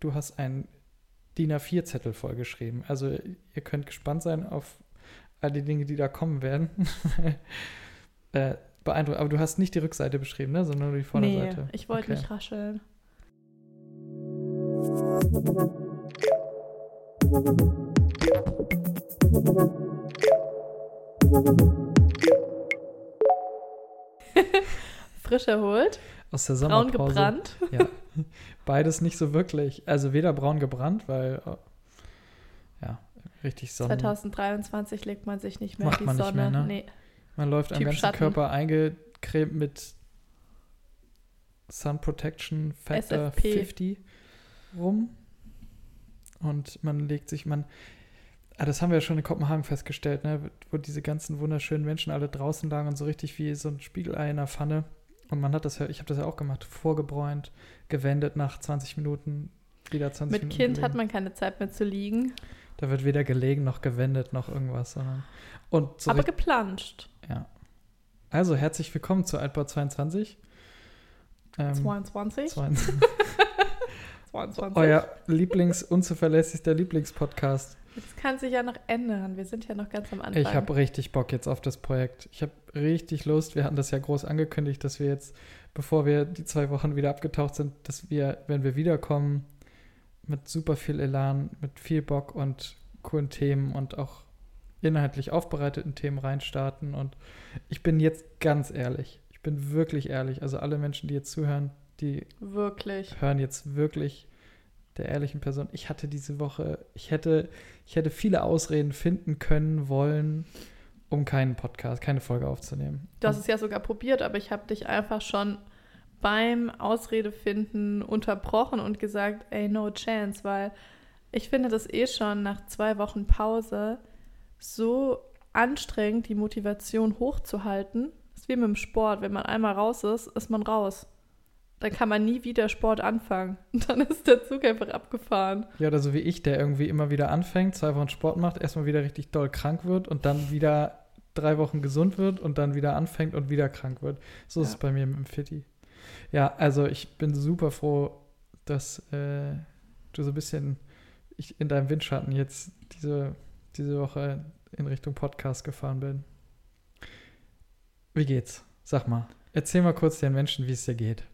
Du hast einen DIN A4-Zettel vollgeschrieben. Also ihr könnt gespannt sein auf all die Dinge, die da kommen werden. äh, beeindruckend. Aber du hast nicht die Rückseite beschrieben, ne? sondern nur die Vorderseite. Nee, ich wollte okay. nicht rascheln. Frisch erholt. Aus der Sommerpause. Braun gebrannt. Ja. Beides nicht so wirklich. Also weder braun gebrannt, weil oh, ja, richtig Sonne. 2023 legt man sich nicht mehr Macht in die man Sonne. Nicht mehr, ne? nee. Man läuft am ganzen Schatten. Körper eingecremt mit Sun Protection Factor SFP. 50 rum. Und man legt sich, man, ah, das haben wir ja schon in Kopenhagen festgestellt, ne, wo diese ganzen wunderschönen Menschen alle draußen lagen und so richtig wie so ein Spiegelei in der Pfanne. Und man hat das ja, ich habe das ja auch gemacht, vorgebräunt, gewendet nach 20 Minuten, wieder 20 Mit Minuten. Kind gelegen. hat man keine Zeit mehr zu liegen, Da wird weder gelegen noch gewendet noch irgendwas, sondern. Und so aber geplanscht. ja. Also herzlich willkommen zu Altbau 22. Ähm, 22? 22. 22. Euer Lieblings, unzuverlässigster Lieblingspodcast. Das kann sich ja noch ändern. Wir sind ja noch ganz am Anfang. Ich habe richtig Bock jetzt auf das Projekt. Ich habe richtig Lust. Wir hatten das ja groß angekündigt, dass wir jetzt, bevor wir die zwei Wochen wieder abgetaucht sind, dass wir, wenn wir wiederkommen, mit super viel Elan, mit viel Bock und coolen Themen und auch inhaltlich aufbereiteten Themen reinstarten. Und ich bin jetzt ganz ehrlich. Ich bin wirklich ehrlich. Also alle Menschen, die jetzt zuhören, die Wirklich. hören jetzt wirklich der ehrlichen Person. Ich hatte diese Woche, ich hätte, ich hätte viele Ausreden finden können, wollen, um keinen Podcast, keine Folge aufzunehmen. Du hast es ja sogar probiert, aber ich habe dich einfach schon beim Ausredefinden unterbrochen und gesagt, ey, no chance, weil ich finde das eh schon nach zwei Wochen Pause so anstrengend, die Motivation hochzuhalten. Das ist wie mit dem Sport. Wenn man einmal raus ist, ist man raus. Dann kann man nie wieder Sport anfangen. Und dann ist der Zug einfach abgefahren. Ja, oder so wie ich, der irgendwie immer wieder anfängt, zwei Wochen Sport macht, erstmal wieder richtig doll krank wird und dann wieder drei Wochen gesund wird und dann wieder anfängt und wieder krank wird. So ist Ja. es bei mir mit dem Fitti. Ja, also ich bin super froh, dass äh, du so ein bisschen ich in deinem Windschatten jetzt diese, diese Woche in Richtung Podcast gefahren bin. Wie geht's? Sag mal. Erzähl mal kurz den Menschen, wie es dir geht.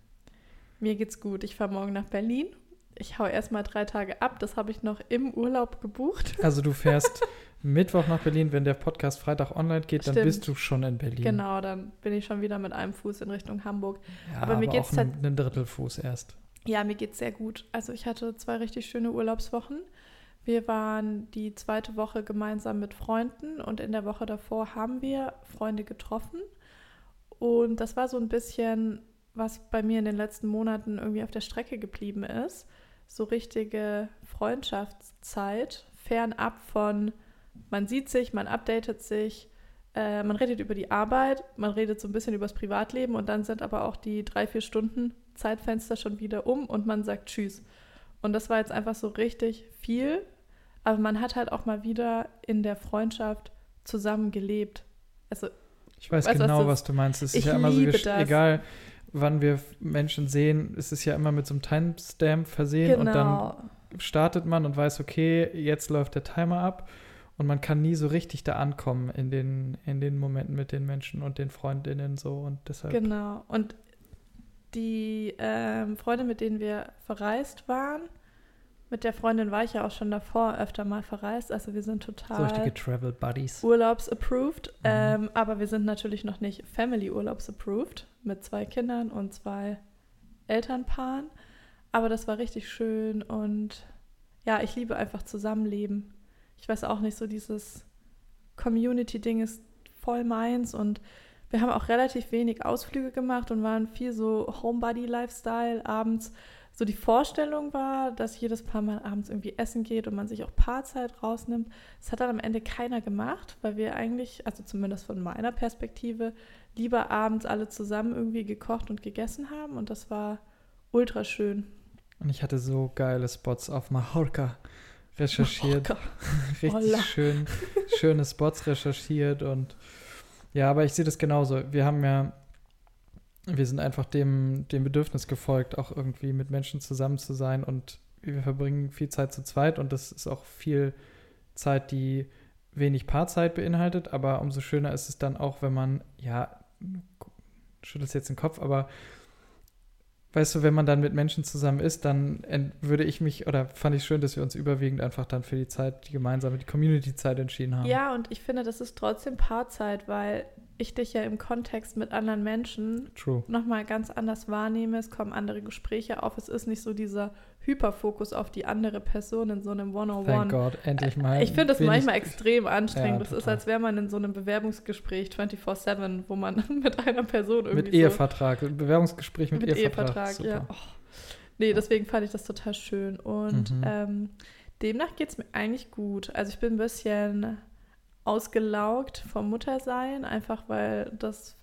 Mir geht's gut. Ich fahre morgen nach Berlin. Ich hau erstmal drei Tage ab. Das habe ich noch im Urlaub gebucht. Also du fährst Mittwoch nach Berlin, wenn der Podcast Freitag online geht, dann Stimmt. bist du schon in Berlin. Genau, dann bin ich schon wieder mit einem Fuß in Richtung Hamburg. Ja, Aber mir geht's auch halt- einen Drittelfuß erst. Ja, mir geht's sehr gut. Also ich hatte zwei richtig schöne Urlaubswochen. Wir waren die zweite Woche gemeinsam mit Freunden und in der Woche davor haben wir Freunde getroffen. Und das war so ein bisschen, was bei mir in den letzten Monaten irgendwie auf der Strecke geblieben ist. So richtige Freundschaftszeit, fernab von, man sieht sich, man updatet sich, äh, man redet über die Arbeit, man redet so ein bisschen über das Privatleben und dann sind aber auch die drei, vier Stunden Zeitfenster schon wieder um und man sagt Tschüss. Und das war jetzt einfach so richtig viel, aber man hat halt auch mal wieder in der Freundschaft zusammen gelebt. Also Ich weiß Weißt genau, was du meinst. Es ist Ich ja immer so, das. egal wann wir Menschen sehen, es ist ja immer mit so einem Timestamp versehen und dann genau. startet man und weiß, okay, jetzt läuft der Timer ab und man kann nie so richtig da ankommen in den, in den Momenten mit den Menschen und den Freundinnen so und deshalb. Genau. Und die ähm, Freunde, mit denen wir verreist waren, mit der Freundin war ich ja auch schon davor öfter mal verreist. Also wir sind So total richtige Travel Buddies. Urlaubs-approved. Mhm. Ähm, aber wir sind natürlich noch nicht Family-Urlaubs-approved mit zwei Kindern und zwei Elternpaaren. Aber das war richtig schön und ja, ich liebe einfach Zusammenleben. Ich weiß auch nicht, so dieses Community-Ding ist voll meins und wir haben auch relativ wenig Ausflüge gemacht und waren viel so Homebody-Lifestyle abends. So die Vorstellung war, dass jedes Paar mal abends irgendwie essen geht und man sich auch Paarzeit rausnimmt. Das hat dann am Ende keiner gemacht, weil wir eigentlich, also zumindest von meiner Perspektive, lieber abends alle zusammen irgendwie gekocht und gegessen haben und das war ultra schön. Und ich hatte so geile Spots auf Mallorca recherchiert. Gott. richtig Holla. schön, schöne Spots recherchiert und ja, aber ich sehe das genauso. Wir haben ja, wir sind einfach dem, dem Bedürfnis gefolgt, auch irgendwie mit Menschen zusammen zu sein und wir verbringen viel Zeit zu zweit und das ist auch viel Zeit, die wenig Paarzeit beinhaltet, aber umso schöner ist es dann auch, wenn man, ja, schüttelst jetzt den Kopf, aber weißt du, wenn man dann mit Menschen zusammen ist, dann würde ich mich, oder fand ich schön, dass wir uns überwiegend einfach dann für die Zeit, die gemeinsame, die Community-Zeit entschieden haben. Ja, und ich finde, das ist trotzdem Paarzeit, weil ich dich ja im Kontext mit anderen Menschen nochmal ganz anders wahrnehme. Es kommen andere Gespräche auf. Es ist nicht so dieser Hyperfokus auf die andere Person in so einem One-on-One. Thank God, endlich mal. Ich finde das manchmal extrem anstrengend. Ja, das ist, als wäre man in so einem Bewerbungsgespräch 24-7, wo man mit einer Person irgendwie. Mit Ehevertrag, so Bewerbungsgespräch mit, mit Ehevertrag. Ehevertrag ja. Oh. Nee, deswegen fand ich das total schön. Und mhm. ähm, demnach geht es mir eigentlich gut. Also ich bin ein bisschen ausgelaugt vom Muttersein, einfach weil das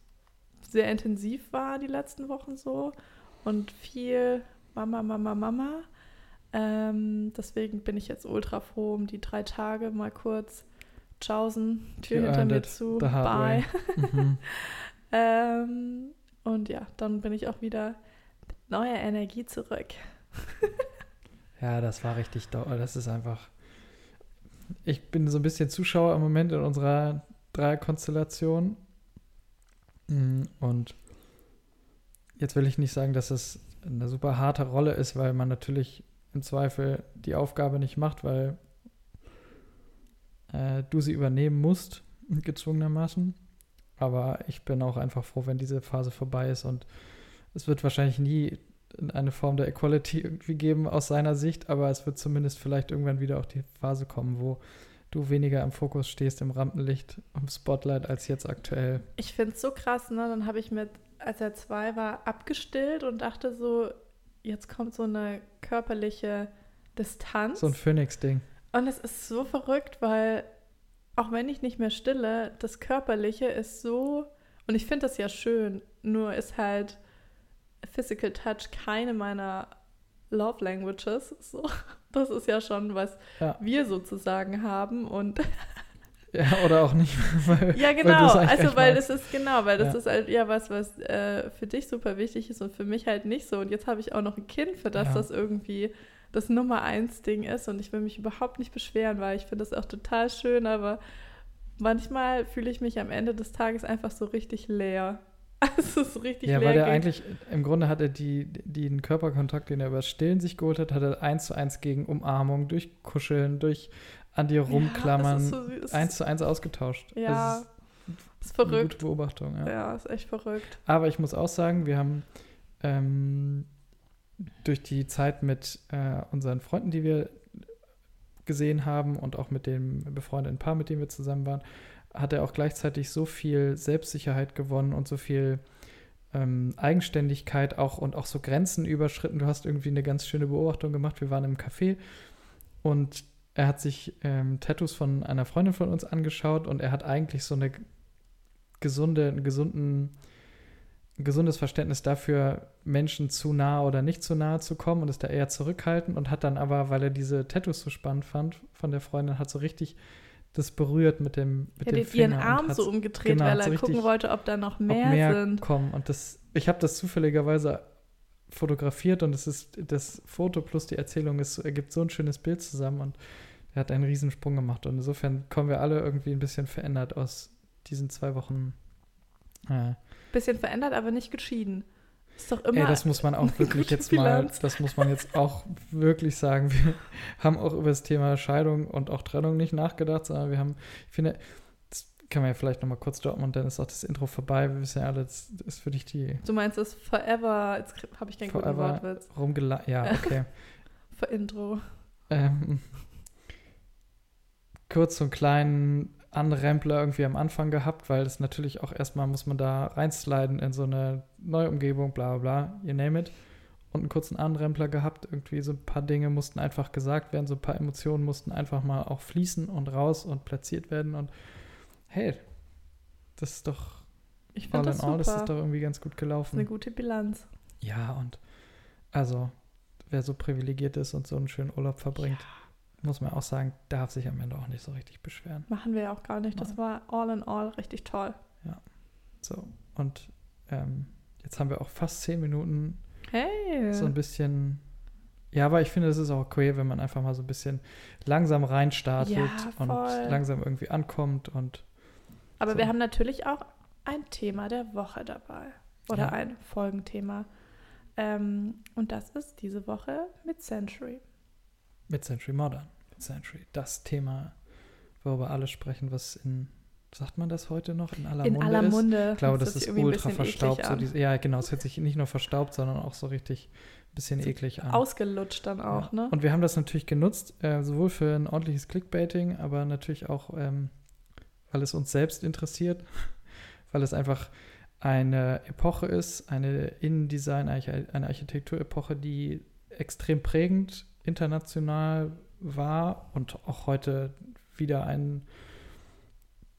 sehr intensiv war die letzten Wochen so und viel Mama, Mama, Mama. Ähm, deswegen bin ich jetzt ultra froh um die drei Tage mal kurz Tschaußen, Tür hinter mir zu, bye. Mhm. ähm, und ja, dann bin ich auch wieder mit neuer Energie zurück. ja, das war richtig doll. Das ist einfach. Ich bin so ein bisschen Zuschauer im Moment in unserer Dreierkonstellation. Mm, und jetzt will ich nicht sagen, dass es eine super harte Rolle ist, weil man natürlich im Zweifel die Aufgabe nicht macht, weil äh, du sie übernehmen musst, gezwungenermaßen. Aber ich bin auch einfach froh, wenn diese Phase vorbei ist und es wird wahrscheinlich nie eine Form der Equality irgendwie geben aus seiner Sicht, aber es wird zumindest vielleicht irgendwann wieder auch die Phase kommen, wo du weniger im Fokus stehst, im Rampenlicht, im Spotlight als jetzt aktuell. Ich finde es so krass, ne? Dann habe ich mit als er zwei war, abgestillt und dachte so, jetzt kommt so eine körperliche Distanz. So ein Phoenix-Ding. Und es ist so verrückt, weil auch wenn ich nicht mehr stille, das Körperliche ist so, und ich finde das ja schön, nur ist halt Physical Touch keine meiner Love Languages. So, das ist ja schon, was ja. wir sozusagen haben. Und Ja, oder auch nicht. Weil, ja, genau. Weil also, weil das ist, genau, weil das ja. ist halt ja was, was äh, für dich super wichtig ist und für mich halt nicht so. Und jetzt habe ich auch noch ein Kind, für das ja. das irgendwie das Nummer eins Ding ist. Und ich will mich überhaupt nicht beschweren, weil ich finde das auch total schön, aber manchmal fühle ich mich am Ende des Tages einfach so richtig leer. Also es ist richtig ja, leer. Ja, weil er eigentlich, im Grunde hat er die, den Körperkontakt, den er über Stillen sich geholt hat, hat er eins zu eins gegen Umarmung, durch Kuscheln, durch an dir rumklammern, ja, so eins zu eins ausgetauscht. Ja, das ist, verrückt. Eine gute Beobachtung, ja. Ja, ist echt verrückt. Aber ich muss auch sagen, wir haben ähm, durch die Zeit mit äh, unseren Freunden, die wir gesehen haben und auch mit dem befreundeten Paar, mit dem wir zusammen waren, hat er auch gleichzeitig so viel Selbstsicherheit gewonnen und so viel ähm, Eigenständigkeit auch und auch so Grenzen überschritten. Du hast irgendwie eine ganz schöne Beobachtung gemacht. Wir waren im Café und er hat sich ähm, Tattoos von einer Freundin von uns angeschaut und er hat eigentlich so eine gesunde, einen gesunden, ein gesundes Verständnis dafür, Menschen zu nah oder nicht zu nahe zu kommen und ist da eher zurückhaltend und hat dann aber, weil er diese Tattoos so spannend fand von der Freundin, hat so richtig das berührt mit dem mit ja, dem Finger ihren Arm so umgedreht, genau, weil er so gucken wollte, ob da noch mehr, mehr sind. kommen und das ich habe das zufälligerweise fotografiert und es ist das Foto plus die Erzählung ist ergibt so ein schönes Bild zusammen und er hat einen Riesensprung gemacht. Und insofern kommen wir alle irgendwie ein bisschen verändert aus diesen zwei Wochen. Äh, bisschen verändert, aber nicht geschieden. Ist doch immer. Ey, das muss man auch wirklich jetzt mal, das muss man jetzt auch wirklich sagen. Wir haben auch über das Thema Scheidung und auch Trennung nicht nachgedacht, sondern wir haben, ich finde, kann man ja vielleicht nochmal kurz droppen und dann ist auch das Intro vorbei. Wir wissen ja alle, das ist für dich die. Du meinst es forever, jetzt habe ich keinen guten Wortwitz. Rumgela ja, okay. Für Intro. Ähm, kurz so einen kleinen Anrempler irgendwie am Anfang gehabt, weil das natürlich auch erstmal muss man da reinsliden in so eine neue Umgebung, bla bla bla, you name it. Und einen kurzen Anrempler gehabt, irgendwie so ein paar Dinge mussten einfach gesagt werden, so ein paar Emotionen mussten einfach mal auch fließen und raus und platziert werden und hey, das ist doch ich all das in all, das ist doch irgendwie ganz gut gelaufen. Das ist eine gute Bilanz. Ja, und also wer so privilegiert ist und so einen schönen Urlaub verbringt, ja muss man auch sagen, darf sich am Ende auch nicht so richtig beschweren. Machen wir ja auch gar nicht. Das war all in all richtig toll. Ja. So, und ähm, jetzt haben wir auch fast zehn Minuten hey. so ein bisschen Ja, aber ich finde, es ist auch okay, wenn man einfach mal so ein bisschen langsam reinstartet Ja, und langsam irgendwie ankommt und Aber So. wir haben natürlich auch ein Thema der Woche dabei. Oder Ja. ein Folgenthema. Ähm, und das ist diese Woche mit Century. mit Century Modern. Mit Century. Das Thema, worüber alle sprechen, was in, sagt man das heute noch, in aller In Munde aller. Munde. Ich glaube, das sich ist ultra verstaubt. So diese, ja, genau, es hört sich nicht nur verstaubt, sondern auch so richtig ein bisschen So eklig an. Ausgelutscht dann auch, ja. ne? Und wir haben das natürlich genutzt, äh, sowohl für ein ordentliches Clickbaiting, aber natürlich auch, ähm, weil es uns selbst interessiert, weil es einfach eine Epoche ist, eine Innendesign, eine Architekturepoche, die extrem prägend international war und auch heute wieder ein,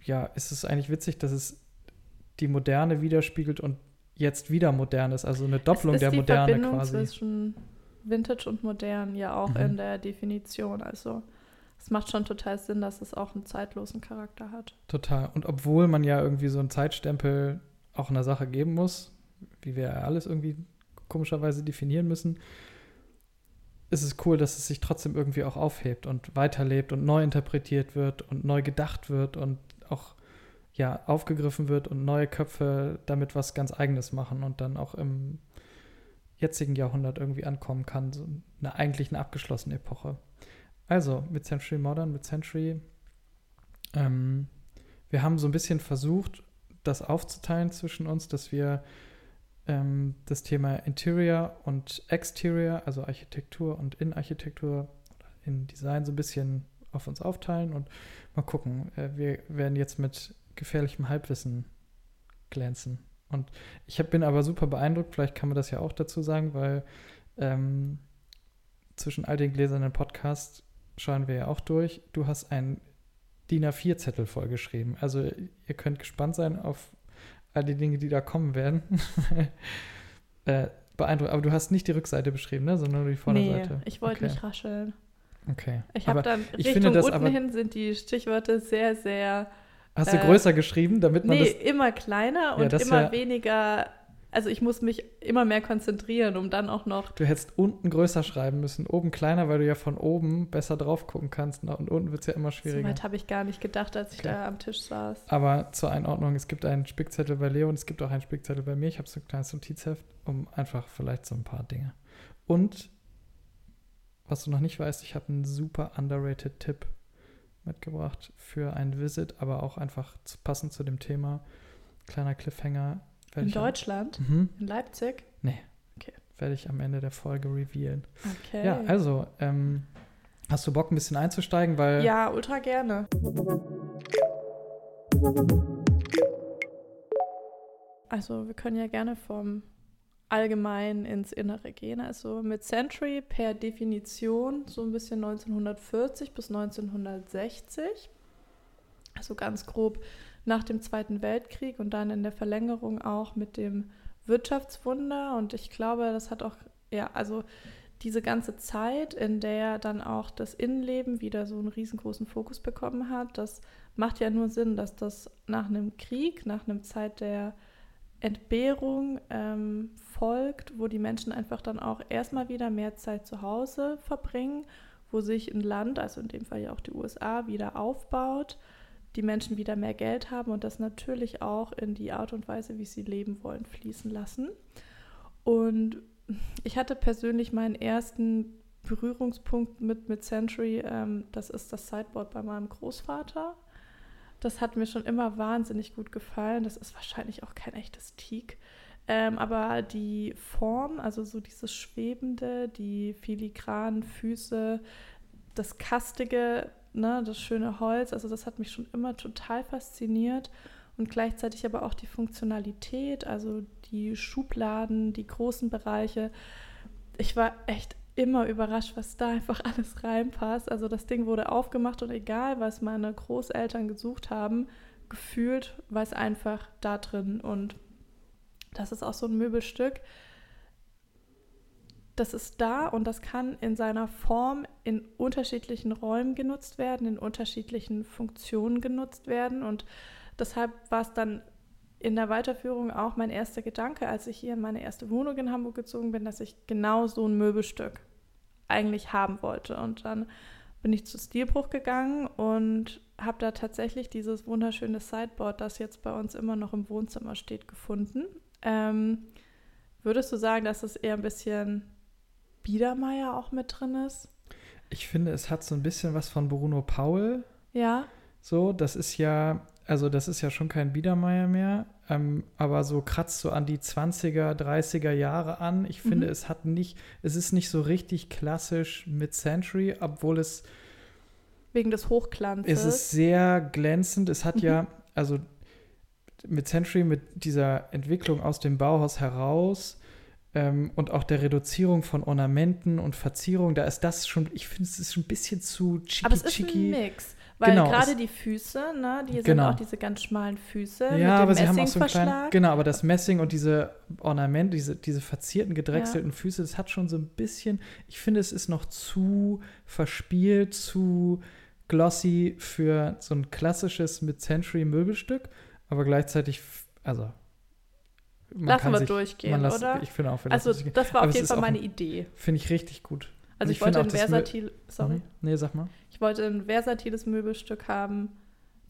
ja, ist es eigentlich witzig, dass es die Moderne widerspiegelt und jetzt wieder modern ist, also eine Doppelung der Moderne Verbindung quasi. zwischen Vintage und Modern ja auch Mhm. in der Definition. Also es macht schon total Sinn, dass es auch einen zeitlosen Charakter hat. Total. Und obwohl man ja irgendwie so einen Zeitstempel auch einer Sache geben muss, wie wir ja alles irgendwie komischerweise definieren müssen, ist es cool, dass es sich trotzdem irgendwie auch aufhebt und weiterlebt und neu interpretiert wird und neu gedacht wird und auch ja aufgegriffen wird und neue Köpfe damit was ganz Eigenes machen und dann auch im jetzigen Jahrhundert irgendwie ankommen kann, so eine eigentlich eine abgeschlossene Epoche. Also mit Century Modern, mit Century, ähm, wir haben so ein bisschen versucht, das aufzuteilen zwischen uns, dass wir ähm, das Thema Interior und Exterior, also Architektur und Innenarchitektur, in Design so ein bisschen auf uns aufteilen und mal gucken. Äh, wir werden jetzt mit gefährlichem Halbwissen glänzen. Und ich hab, bin aber super beeindruckt, vielleicht kann man das ja auch dazu sagen, weil ähm, zwischen all den gläsernen Podcasts schauen wir ja auch durch. Du hast einen DIN A4-Zettel vollgeschrieben. Also ihr könnt gespannt sein auf all die Dinge, die da kommen werden. äh, beeindruckend. Aber du hast nicht die Rückseite beschrieben, ne? sondern nur die Vorderseite. Nee, ich wollte Okay. nicht rascheln. Okay. Ich habe dann ich Richtung finde das unten aber- hin sind die Stichworte sehr, sehr hast du äh, größer geschrieben, damit man Nee, das. immer kleiner und das immer wär- weniger. Also ich muss mich immer mehr konzentrieren, um dann auch noch. Du hättest unten größer schreiben müssen, oben kleiner, weil du ja von oben besser drauf gucken kannst. Und unten wird es ja immer So schwieriger. weit habe ich gar nicht gedacht, als ich Okay. da am Tisch saß. Aber zur Einordnung, es gibt einen Spickzettel bei Leo und es gibt auch einen Spickzettel bei mir. Ich habe so ein kleines Notizheft, um einfach vielleicht so ein paar Dinge. Und was du noch nicht weißt, ich habe einen super underrated Tipp mitgebracht für ein Visit, aber auch einfach passend zu dem Thema. Kleiner Cliffhanger. In Deutschland? Mhm. In Leipzig? Werde ich am Ende der Folge revealen. Okay. Ja, also, ähm, hast du Bock, ein bisschen einzusteigen? Weil Ja, ultra gerne. Also, wir können ja gerne vom Allgemeinen ins Innere gehen. Also mit Century per Definition so ein bisschen 1940 bis 1960. Also ganz grob nach dem Zweiten Weltkrieg und dann in der Verlängerung auch mit dem Wirtschaftswunder. Und ich glaube, das hat auch, ja, also diese ganze Zeit, in der dann auch das Innenleben wieder so einen riesengroßen Fokus bekommen hat, das macht ja nur Sinn, dass das nach einem Krieg, nach einer Zeit der Entbehrung ähm, folgt, wo die Menschen einfach dann auch erstmal wieder mehr Zeit zu Hause verbringen, wo sich ein Land, also in dem Fall ja auch die USA, wieder aufbaut, die Menschen wieder mehr Geld haben und das natürlich auch in die Art und Weise, wie sie leben wollen, fließen lassen. Und ich hatte persönlich meinen ersten Berührungspunkt mit, mit Century, ähm, das ist das Sideboard bei meinem Großvater. Das hat mir schon immer wahnsinnig gut gefallen. Das ist wahrscheinlich auch kein echtes Teak. Ähm, aber die Form, also so dieses Schwebende, die filigranen Füße, das Kastige, ne, das schöne Holz, also das hat mich schon immer total fasziniert. Und gleichzeitig aber auch die Funktionalität, also die Schubladen, die großen Bereiche. Ich war echt immer überrascht, was da einfach alles reinpasst. Also das Ding wurde aufgemacht und egal, was meine Großeltern gesucht haben, gefühlt war es einfach da drin. Und das ist auch so ein Möbelstück. Das ist da und das kann in seiner Form in unterschiedlichen Räumen genutzt werden, in unterschiedlichen Funktionen genutzt werden. Und deshalb war es dann in der Weiterführung auch mein erster Gedanke, als ich hier in meine erste Wohnung in Hamburg gezogen bin, dass ich genau so ein Möbelstück eigentlich haben wollte. Und dann bin ich zu Stilbruch gegangen und habe da tatsächlich dieses wunderschöne Sideboard, das jetzt bei uns immer noch im Wohnzimmer steht, gefunden. Ähm, würdest du sagen, dass es eher ein bisschen Biedermeier auch mit drin ist? Ich finde, es hat so ein bisschen was von Bruno Paul. Ja. So, das ist ja, also das ist ja schon kein Biedermeier mehr, ähm, aber so kratzt so an die 20er, 30er Jahre an. Ich finde, Mhm. es hat nicht, es ist nicht so richtig klassisch Mid-Century, obwohl es, Wegen des Hochglanzes. es ist sehr glänzend. Es hat Mhm. ja, also Mid-Century mit dieser Entwicklung aus dem Bauhaus heraus ähm, und auch der Reduzierung von Ornamenten und Verzierung, da ist das schon, ich finde, es ist schon ein bisschen zu Aber es ist ein Mix. Weil Genau, gerade die Füße, ne, die sind Genau. auch diese ganz schmalen Füße Ja, mit dem aber sie haben auch so einen kleinen, genau, aber das Messing und diese Ornamente, diese, diese verzierten, gedrechselten Füße, das hat schon so ein bisschen, ich finde, es ist noch zu verspielt, zu glossy für so ein klassisches Mid-Century-Möbelstück, aber gleichzeitig, also man Lassen wir sich, durchgehen, lässt, oder? Ich finde auch, wir Also das war auf jeden Fall meine ein- Idee. Finde ich richtig gut. Also ich, ich wollte ein auch, das Mö- versatil, sorry, Mhm. Nee, sag mal. ich wollte ein versatiles Möbelstück haben,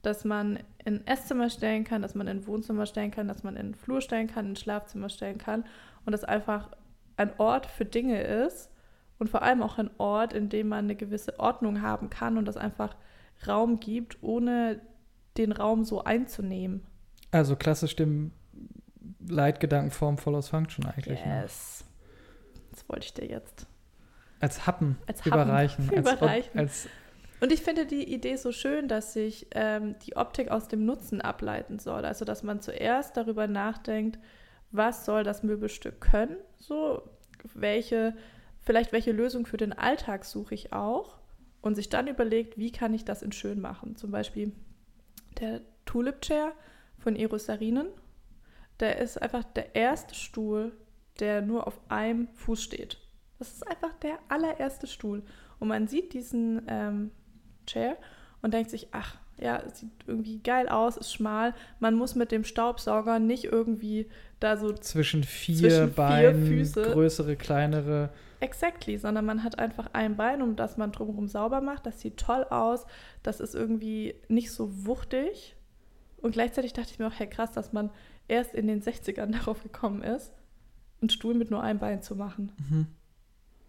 das man in Esszimmer stellen kann, das man in Wohnzimmer stellen kann, das man in den Flur stellen kann, in Schlafzimmer stellen kann und das einfach ein Ort für Dinge ist und vor allem auch ein Ort, in dem man eine gewisse Ordnung haben kann und das einfach Raum gibt, ohne den Raum so einzunehmen. Also klassisch dem Leitgedanken Form follows Function eigentlich. Ne? Yes. Das wollte ich dir jetzt. Als Happen Als Happen überreichen. Als, überreichen. als Und ich finde die Idee so schön, dass sich ähm, die Optik aus dem Nutzen ableiten soll. Also, dass man zuerst darüber nachdenkt, was soll das Möbelstück können, so welche, vielleicht welche Lösung für den Alltag suche ich auch und sich dann überlegt, wie kann ich das in schön machen. Zum Beispiel der Tulip Chair von Eros Sarinen. Der ist einfach der erste Stuhl, der nur auf einem Fuß steht. Das ist einfach der allererste Stuhl. Und man sieht diesen ähm, Chair und denkt sich, ach, ja, es sieht irgendwie geil aus, ist schmal. Man muss mit dem Staubsauger nicht irgendwie da so zwischen vier Zwischen vier Beinen, Füße. größere, kleinere. Exactly, sondern man hat einfach ein Bein, um das man drumherum sauber macht. Das sieht toll aus. Das ist irgendwie nicht so wuchtig. Und gleichzeitig dachte ich mir auch, hey, krass, dass man erst in den 60ern darauf gekommen ist, einen Stuhl mit nur einem Bein zu machen. Mhm.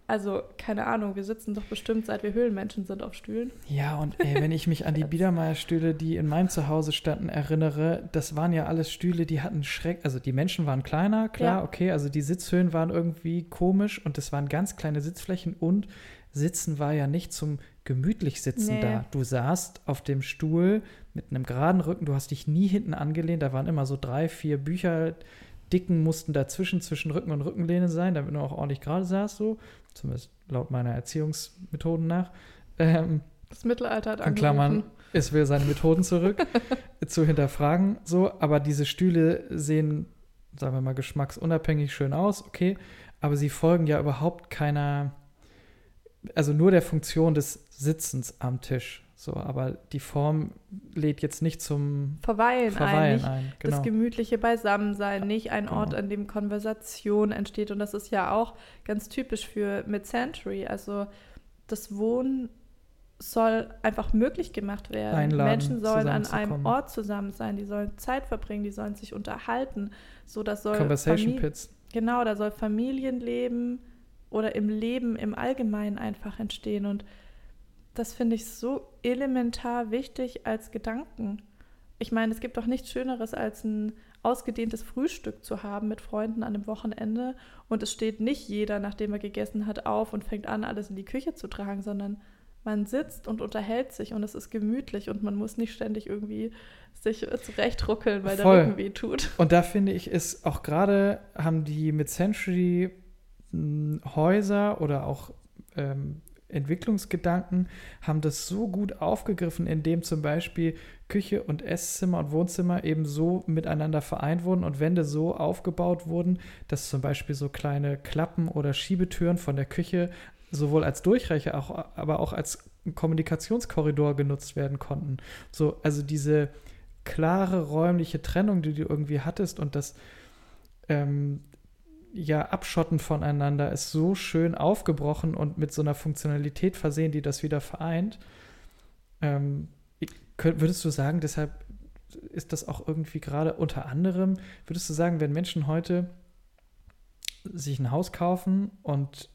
Also, keine Ahnung, wir sitzen doch bestimmt, seit wir Höhlenmenschen sind, auf Stühlen. Ja, und ey, wenn ich mich an die Biedermeierstühle, die in meinem Zuhause standen, erinnere, das waren ja alles Stühle, die hatten Schreck. Also die Menschen waren kleiner, klar, Ja. okay. Also die Sitzhöhen waren irgendwie komisch und es waren ganz kleine Sitzflächen und Sitzen war ja nicht zum gemütlich sitzen Nee. da. Du saßt auf dem Stuhl mit einem geraden Rücken, du hast dich nie hinten angelehnt, da waren immer so drei, vier Bücher. Dicken mussten dazwischen, zwischen Rücken und Rückenlehne sein, damit du auch ordentlich gerade saßt, so. Zumindest laut meiner Erziehungsmethoden nach. Ähm, Das Mittelalter hat in Klammern, angerufen. es will seine Methoden zurück, zu hinterfragen, so, aber diese Stühle sehen, sagen wir mal, geschmacksunabhängig schön aus, okay, aber sie folgen ja überhaupt keiner, also nur der Funktion des Sitzens am Tisch, so, aber die Form lädt jetzt nicht zum Verweilen, Verweilen ein, ein, genau. das gemütliche Beisammensein, nicht ein Genau. Ort, an dem Konversation entsteht. Und das ist ja auch ganz typisch für Mid-Century. Also das Wohnen soll einfach möglich gemacht werden. Einladen, Menschen sollen an einem. Ort zusammen sein, die sollen Zeit verbringen, die sollen sich unterhalten. So, das soll Conversation Pits. Genau, da soll Familienleben oder im Leben im Allgemeinen einfach entstehen. Und das finde ich so elementar wichtig als Gedanken. Ich meine, es gibt doch nichts Schöneres, als ein ausgedehntes Frühstück zu haben mit Freunden an einem Wochenende. Und es steht nicht jeder, nachdem er gegessen hat, auf und fängt an, alles in die Küche zu tragen, sondern man sitzt und unterhält sich und es ist gemütlich und man muss nicht ständig irgendwie sich zurechtruckeln, weil Voll. der Rücken weh tut. Und da finde ich, ist auch gerade haben die Mid-Century mh, Häuser oder auch ähm, Entwicklungsgedanken haben das so gut aufgegriffen, indem zum Beispiel Küche und Esszimmer und Wohnzimmer eben so miteinander vereint wurden und Wände so aufgebaut wurden, dass zum Beispiel so kleine Klappen oder Schiebetüren von der Küche sowohl als Durchreiche, auch, aber auch als Kommunikationskorridor genutzt werden konnten. So, also diese klare räumliche Trennung, die du irgendwie hattest und das ähm, ja abschotten voneinander ist so schön aufgebrochen und mit so einer Funktionalität versehen, die das wieder vereint. Ähm, würdest du sagen, deshalb ist das auch irgendwie gerade unter anderem, würdest du sagen, wenn Menschen heute sich ein Haus kaufen und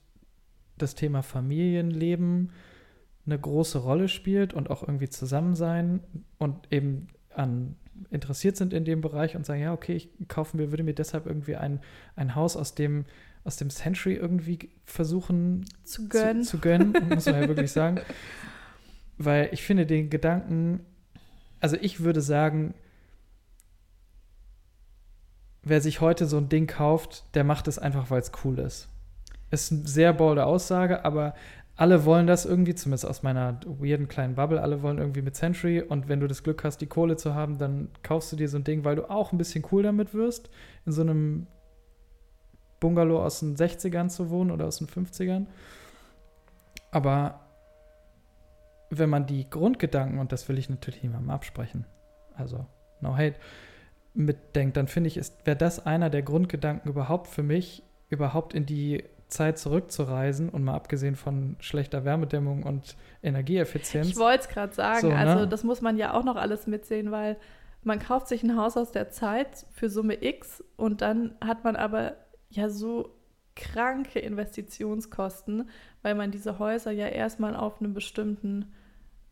das Thema Familienleben eine große Rolle spielt und auch irgendwie zusammen sein und eben an interessiert sind in dem Bereich und sagen, ja, okay, ich kaufe mir, würde mir deshalb irgendwie ein, ein Haus aus dem, aus dem Century irgendwie versuchen zu gönnen. Zu, zu gönnen, muss man ja wirklich sagen. Weil ich finde den Gedanken, also ich würde sagen, wer sich heute so ein Ding kauft, der macht es einfach, weil es cool ist. Ist eine sehr bolde Aussage, aber alle wollen das irgendwie, zumindest aus meiner weirden kleinen Bubble, alle wollen irgendwie mit Century und wenn du das Glück hast, die Kohle zu haben, dann kaufst du dir so ein Ding, weil du auch ein bisschen cool damit wirst, in so einem Bungalow aus den 60ern zu wohnen oder aus den 50ern. Aber wenn man die Grundgedanken, und das will ich natürlich niemandem absprechen, also no hate, mitdenkt, dann finde ich, wäre das einer der Grundgedanken überhaupt für mich, überhaupt in die Zeit zurückzureisen und mal abgesehen von schlechter Wärmedämmung und Energieeffizienz. Ich wollte es gerade sagen, so, ne? also das muss man ja auch noch alles mitsehen, weil man kauft sich ein Haus aus der Zeit für Summe X und dann hat man aber ja so kranke Investitionskosten, weil man diese Häuser ja erstmal auf einen bestimmten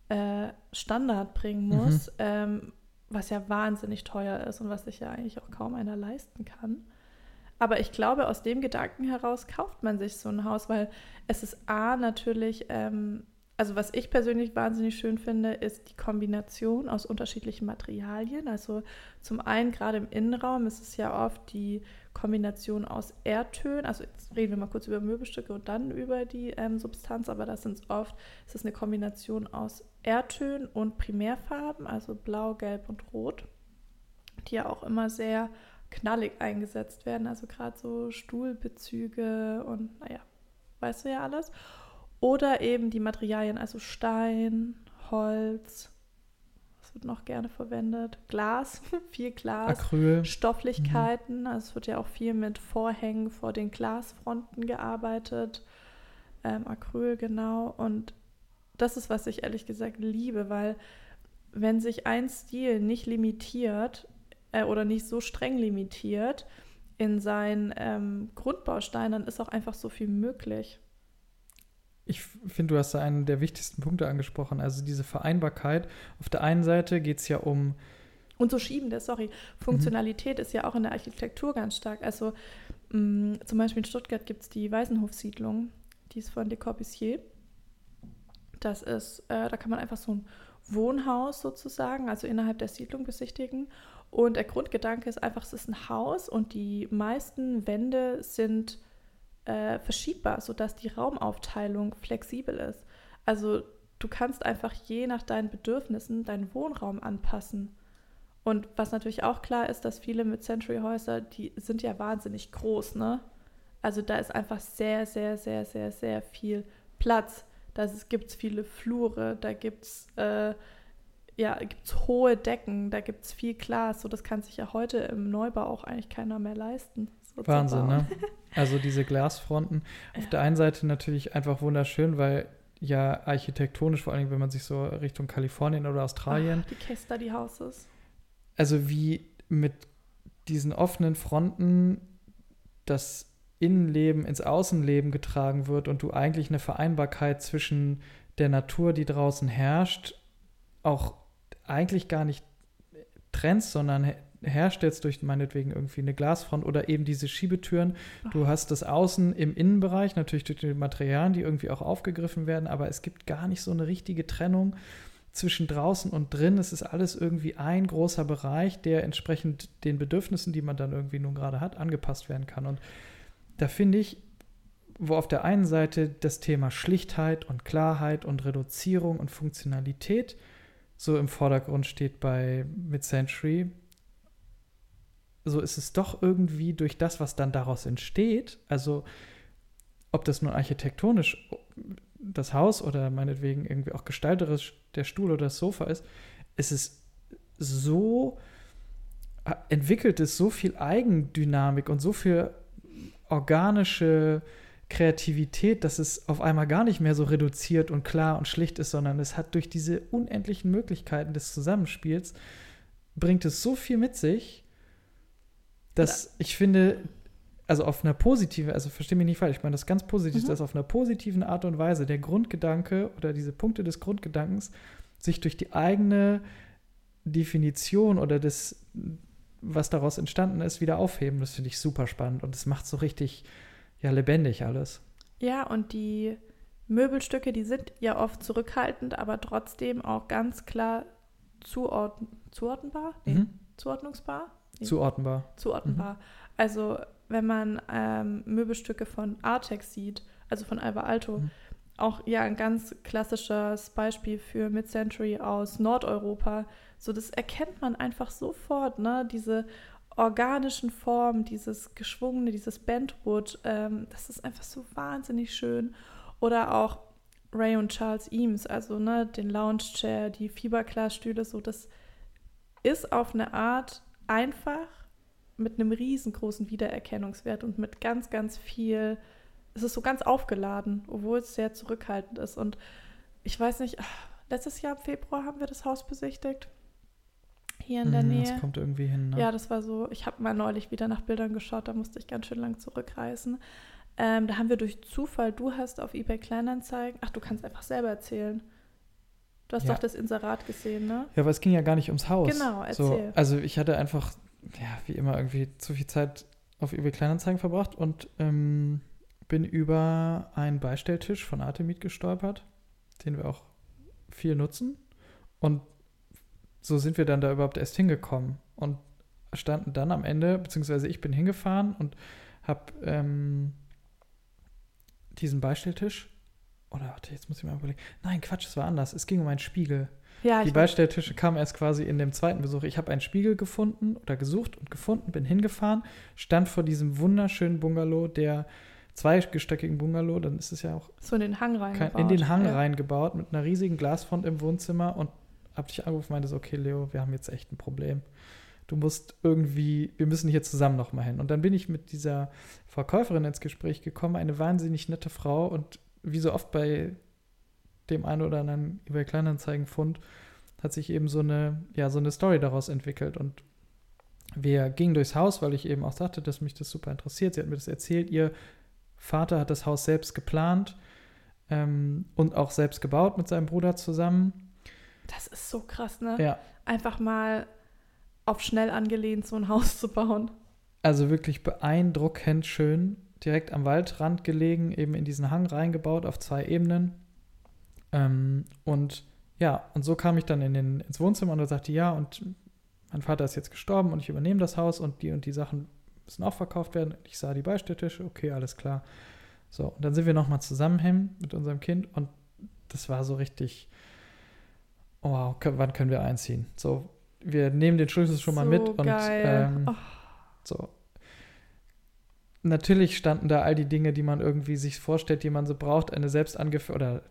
äh, Standard bringen mhm. muss, mhm. ähm, was ja wahnsinnig teuer ist und was sich ja eigentlich auch kaum einer leisten kann. Aber ich glaube, aus dem Gedanken heraus kauft man sich so ein Haus, weil es ist A natürlich, ähm, also was ich persönlich wahnsinnig schön finde, ist die Kombination aus unterschiedlichen Materialien. Also zum einen gerade im Innenraum ist es ja oft die Kombination aus Erdtönen. Also jetzt reden wir mal kurz über Möbelstücke und dann über die ähm, Substanz, aber das sind oft, es ist eine Kombination aus Erdtönen und Primärfarben, also Blau, Gelb und Rot, die ja auch immer sehr knallig eingesetzt werden. Also gerade so Stuhlbezüge und naja, weißt du ja alles. Oder eben die Materialien, also Stein, Holz, was wird noch gerne verwendet? Glas, viel Glas, Acryl. Stofflichkeiten. Mhm. Also es wird ja auch viel mit Vorhängen vor den Glasfronten gearbeitet. Ähm, Acryl, genau. Und das ist, was ich ehrlich gesagt liebe, weil wenn sich ein Stil nicht limitiert äh, oder nicht so streng limitiert in seinen ähm, Grundbausteinen, dann ist auch einfach so viel möglich. Ich finde, du hast da einen der wichtigsten Punkte angesprochen, also diese Vereinbarkeit. Auf der einen Seite geht es ja um. Und so schiebende, sorry. Funktionalität mhm. ist ja auch in der Architektur ganz stark. Also mh, mm, zum Beispiel in Stuttgart gibt es die Waisenhofsiedlung, die ist von Le Corbusier. Das ist, äh, da kann man einfach so ein Wohnhaus sozusagen, also innerhalb der Siedlung besichtigen. Und der Grundgedanke ist einfach, es ist ein Haus und die meisten Wände sind äh, verschiebbar, sodass die Raumaufteilung flexibel ist. Also du kannst einfach je nach deinen Bedürfnissen deinen Wohnraum anpassen. Und was natürlich auch klar ist, dass viele mit Century-Häuser, die sind ja wahnsinnig groß, ne? Also da ist einfach sehr, sehr, sehr, sehr, sehr viel Platz. Da gibt es viele Flure, da gibt es äh, ja, gibt es hohe Decken, da gibt es viel Glas. So, das kann sich ja heute im Neubau auch eigentlich keiner mehr leisten. So Wahnsinn, ne? Also diese Glasfronten. Ja. Auf der einen Seite natürlich einfach wunderschön, weil ja architektonisch, vor allem wenn man sich so Richtung Kalifornien oder Australien. Ach, die Kester, die Houses. Also wie mit diesen offenen Fronten das Innenleben ins Außenleben getragen wird und du eigentlich eine Vereinbarkeit zwischen der Natur, die draußen herrscht, auch eigentlich gar nicht trennst, sondern herstellst durch meinetwegen irgendwie eine Glasfront oder eben diese Schiebetüren. Du hast das Außen im Innenbereich, natürlich durch die Materialien, die irgendwie auch aufgegriffen werden, aber es gibt gar nicht so eine richtige Trennung zwischen draußen und drin. Es ist alles irgendwie ein großer Bereich, der entsprechend den Bedürfnissen, die man dann irgendwie nun gerade hat, angepasst werden kann. Und da finde ich, wo auf der einen Seite das Thema Schlichtheit und Klarheit und Reduzierung und Funktionalität so im Vordergrund steht bei Mid-Century, so ist es doch irgendwie durch das, was dann daraus entsteht, also ob das nun architektonisch das Haus oder meinetwegen irgendwie auch gestalterisch der Stuhl oder das Sofa ist, ist es so, entwickelt es so viel Eigendynamik und so viel organische Kreativität, dass es auf einmal gar nicht mehr so reduziert und klar und schlicht ist, sondern es hat durch diese unendlichen Möglichkeiten des Zusammenspiels, bringt es so viel mit sich, dass ja. ich finde, also auf einer positiven, also verstehe mich nicht falsch, ich meine das ganz positiv, mhm. dass auf einer positiven Art und Weise der Grundgedanke oder diese Punkte des Grundgedankens sich durch die eigene Definition oder das, was daraus entstanden ist, wieder aufheben. Das finde ich super spannend und es macht so richtig ja lebendig alles. Ja, und die Möbelstücke, die sind ja oft zurückhaltend, aber trotzdem auch ganz klar zuordn zuordnenbar? Nee, mhm. Zuordnungsbar? Nee. Zuordnenbar. Zuordnenbar. Mhm. Also, wenn man ähm, Möbelstücke von Artex sieht, also von Alba Alto, mhm. auch ja ein ganz klassisches Beispiel für Mid-Century aus Nordeuropa. So, das erkennt man einfach sofort, ne? Diese organischen Formen, dieses geschwungene, dieses Bentwood, ähm, das ist einfach so wahnsinnig schön. Oder auch Ray und Charles Eames, also ne, den Lounge Chair, die Fiberglasstühle, so das ist auf eine Art einfach mit einem riesengroßen Wiedererkennungswert und mit ganz, ganz viel, es ist so ganz aufgeladen, obwohl es sehr zurückhaltend ist. Und ich weiß nicht, letztes Jahr im Februar haben wir das Haus besichtigt hier in der mm, Nähe. Das kommt irgendwie hin. Ne? Ja, das war so. Ich habe mal neulich wieder nach Bildern geschaut, da musste ich ganz schön lang zurückreisen. Ähm, da haben wir durch Zufall, du hast auf eBay Kleinanzeigen, ach, du kannst einfach selber erzählen. Du hast ja. doch das Inserat gesehen, ne? Ja, aber es ging ja gar nicht ums Haus. Genau, erzähl. So, also ich hatte einfach, ja, wie immer irgendwie zu viel Zeit auf eBay Kleinanzeigen verbracht und ähm, bin über einen Beistelltisch von Artemid gestolpert, den wir auch viel nutzen. Und so sind wir dann da überhaupt erst hingekommen und standen dann am Ende, beziehungsweise ich bin hingefahren und habe ähm, diesen Beistelltisch, oder warte, jetzt muss ich mal überlegen, nein, Quatsch, es war anders, es ging um einen Spiegel. Ja, die Beistelltische kamen erst quasi in dem zweiten Besuch. Ich habe einen Spiegel gefunden oder gesucht und gefunden, bin hingefahren, stand vor diesem wunderschönen Bungalow, der zweigestöckigen Bungalow, dann ist es ja auch so in den Hang reingebaut. In den Hang ja. reingebaut mit einer riesigen Glasfront im Wohnzimmer und habe dich angerufen und meinte so, okay, Leo, wir haben jetzt echt ein Problem. Du musst irgendwie, wir müssen hier zusammen nochmal hin. Und dann bin ich mit dieser Verkäuferin ins Gespräch gekommen, eine wahnsinnig nette Frau und wie so oft bei dem einen oder anderen eBay Kleinanzeigen-Fund hat sich eben so eine, ja, so eine Story daraus entwickelt. Und wir gingen durchs Haus, weil ich eben auch sagte, dass mich das super interessiert. Sie hat mir das erzählt. Ihr Vater hat das Haus selbst geplant ähm, und auch selbst gebaut mit seinem Bruder zusammen. Das ist so krass, ne? Ja. Einfach mal auf schnell angelehnt so ein Haus zu bauen. Also wirklich beeindruckend schön. Direkt am Waldrand gelegen, eben in diesen Hang reingebaut auf zwei Ebenen. Ähm, und ja, und so kam ich dann in den, ins Wohnzimmer und er sagte, ja, und mein Vater ist jetzt gestorben und ich übernehme das Haus und die und die Sachen müssen auch verkauft werden. Ich sah die Beistelltische, okay, alles klar. So, und dann sind wir nochmal zusammen hin mit unserem Kind und das war so richtig, oh, wow, wann können wir einziehen? So, wir nehmen den Schlüssel schon mal so mit und ähm, oh. so. Natürlich standen da all die Dinge, die man irgendwie sich vorstellt, die man so braucht. Eine selbst oder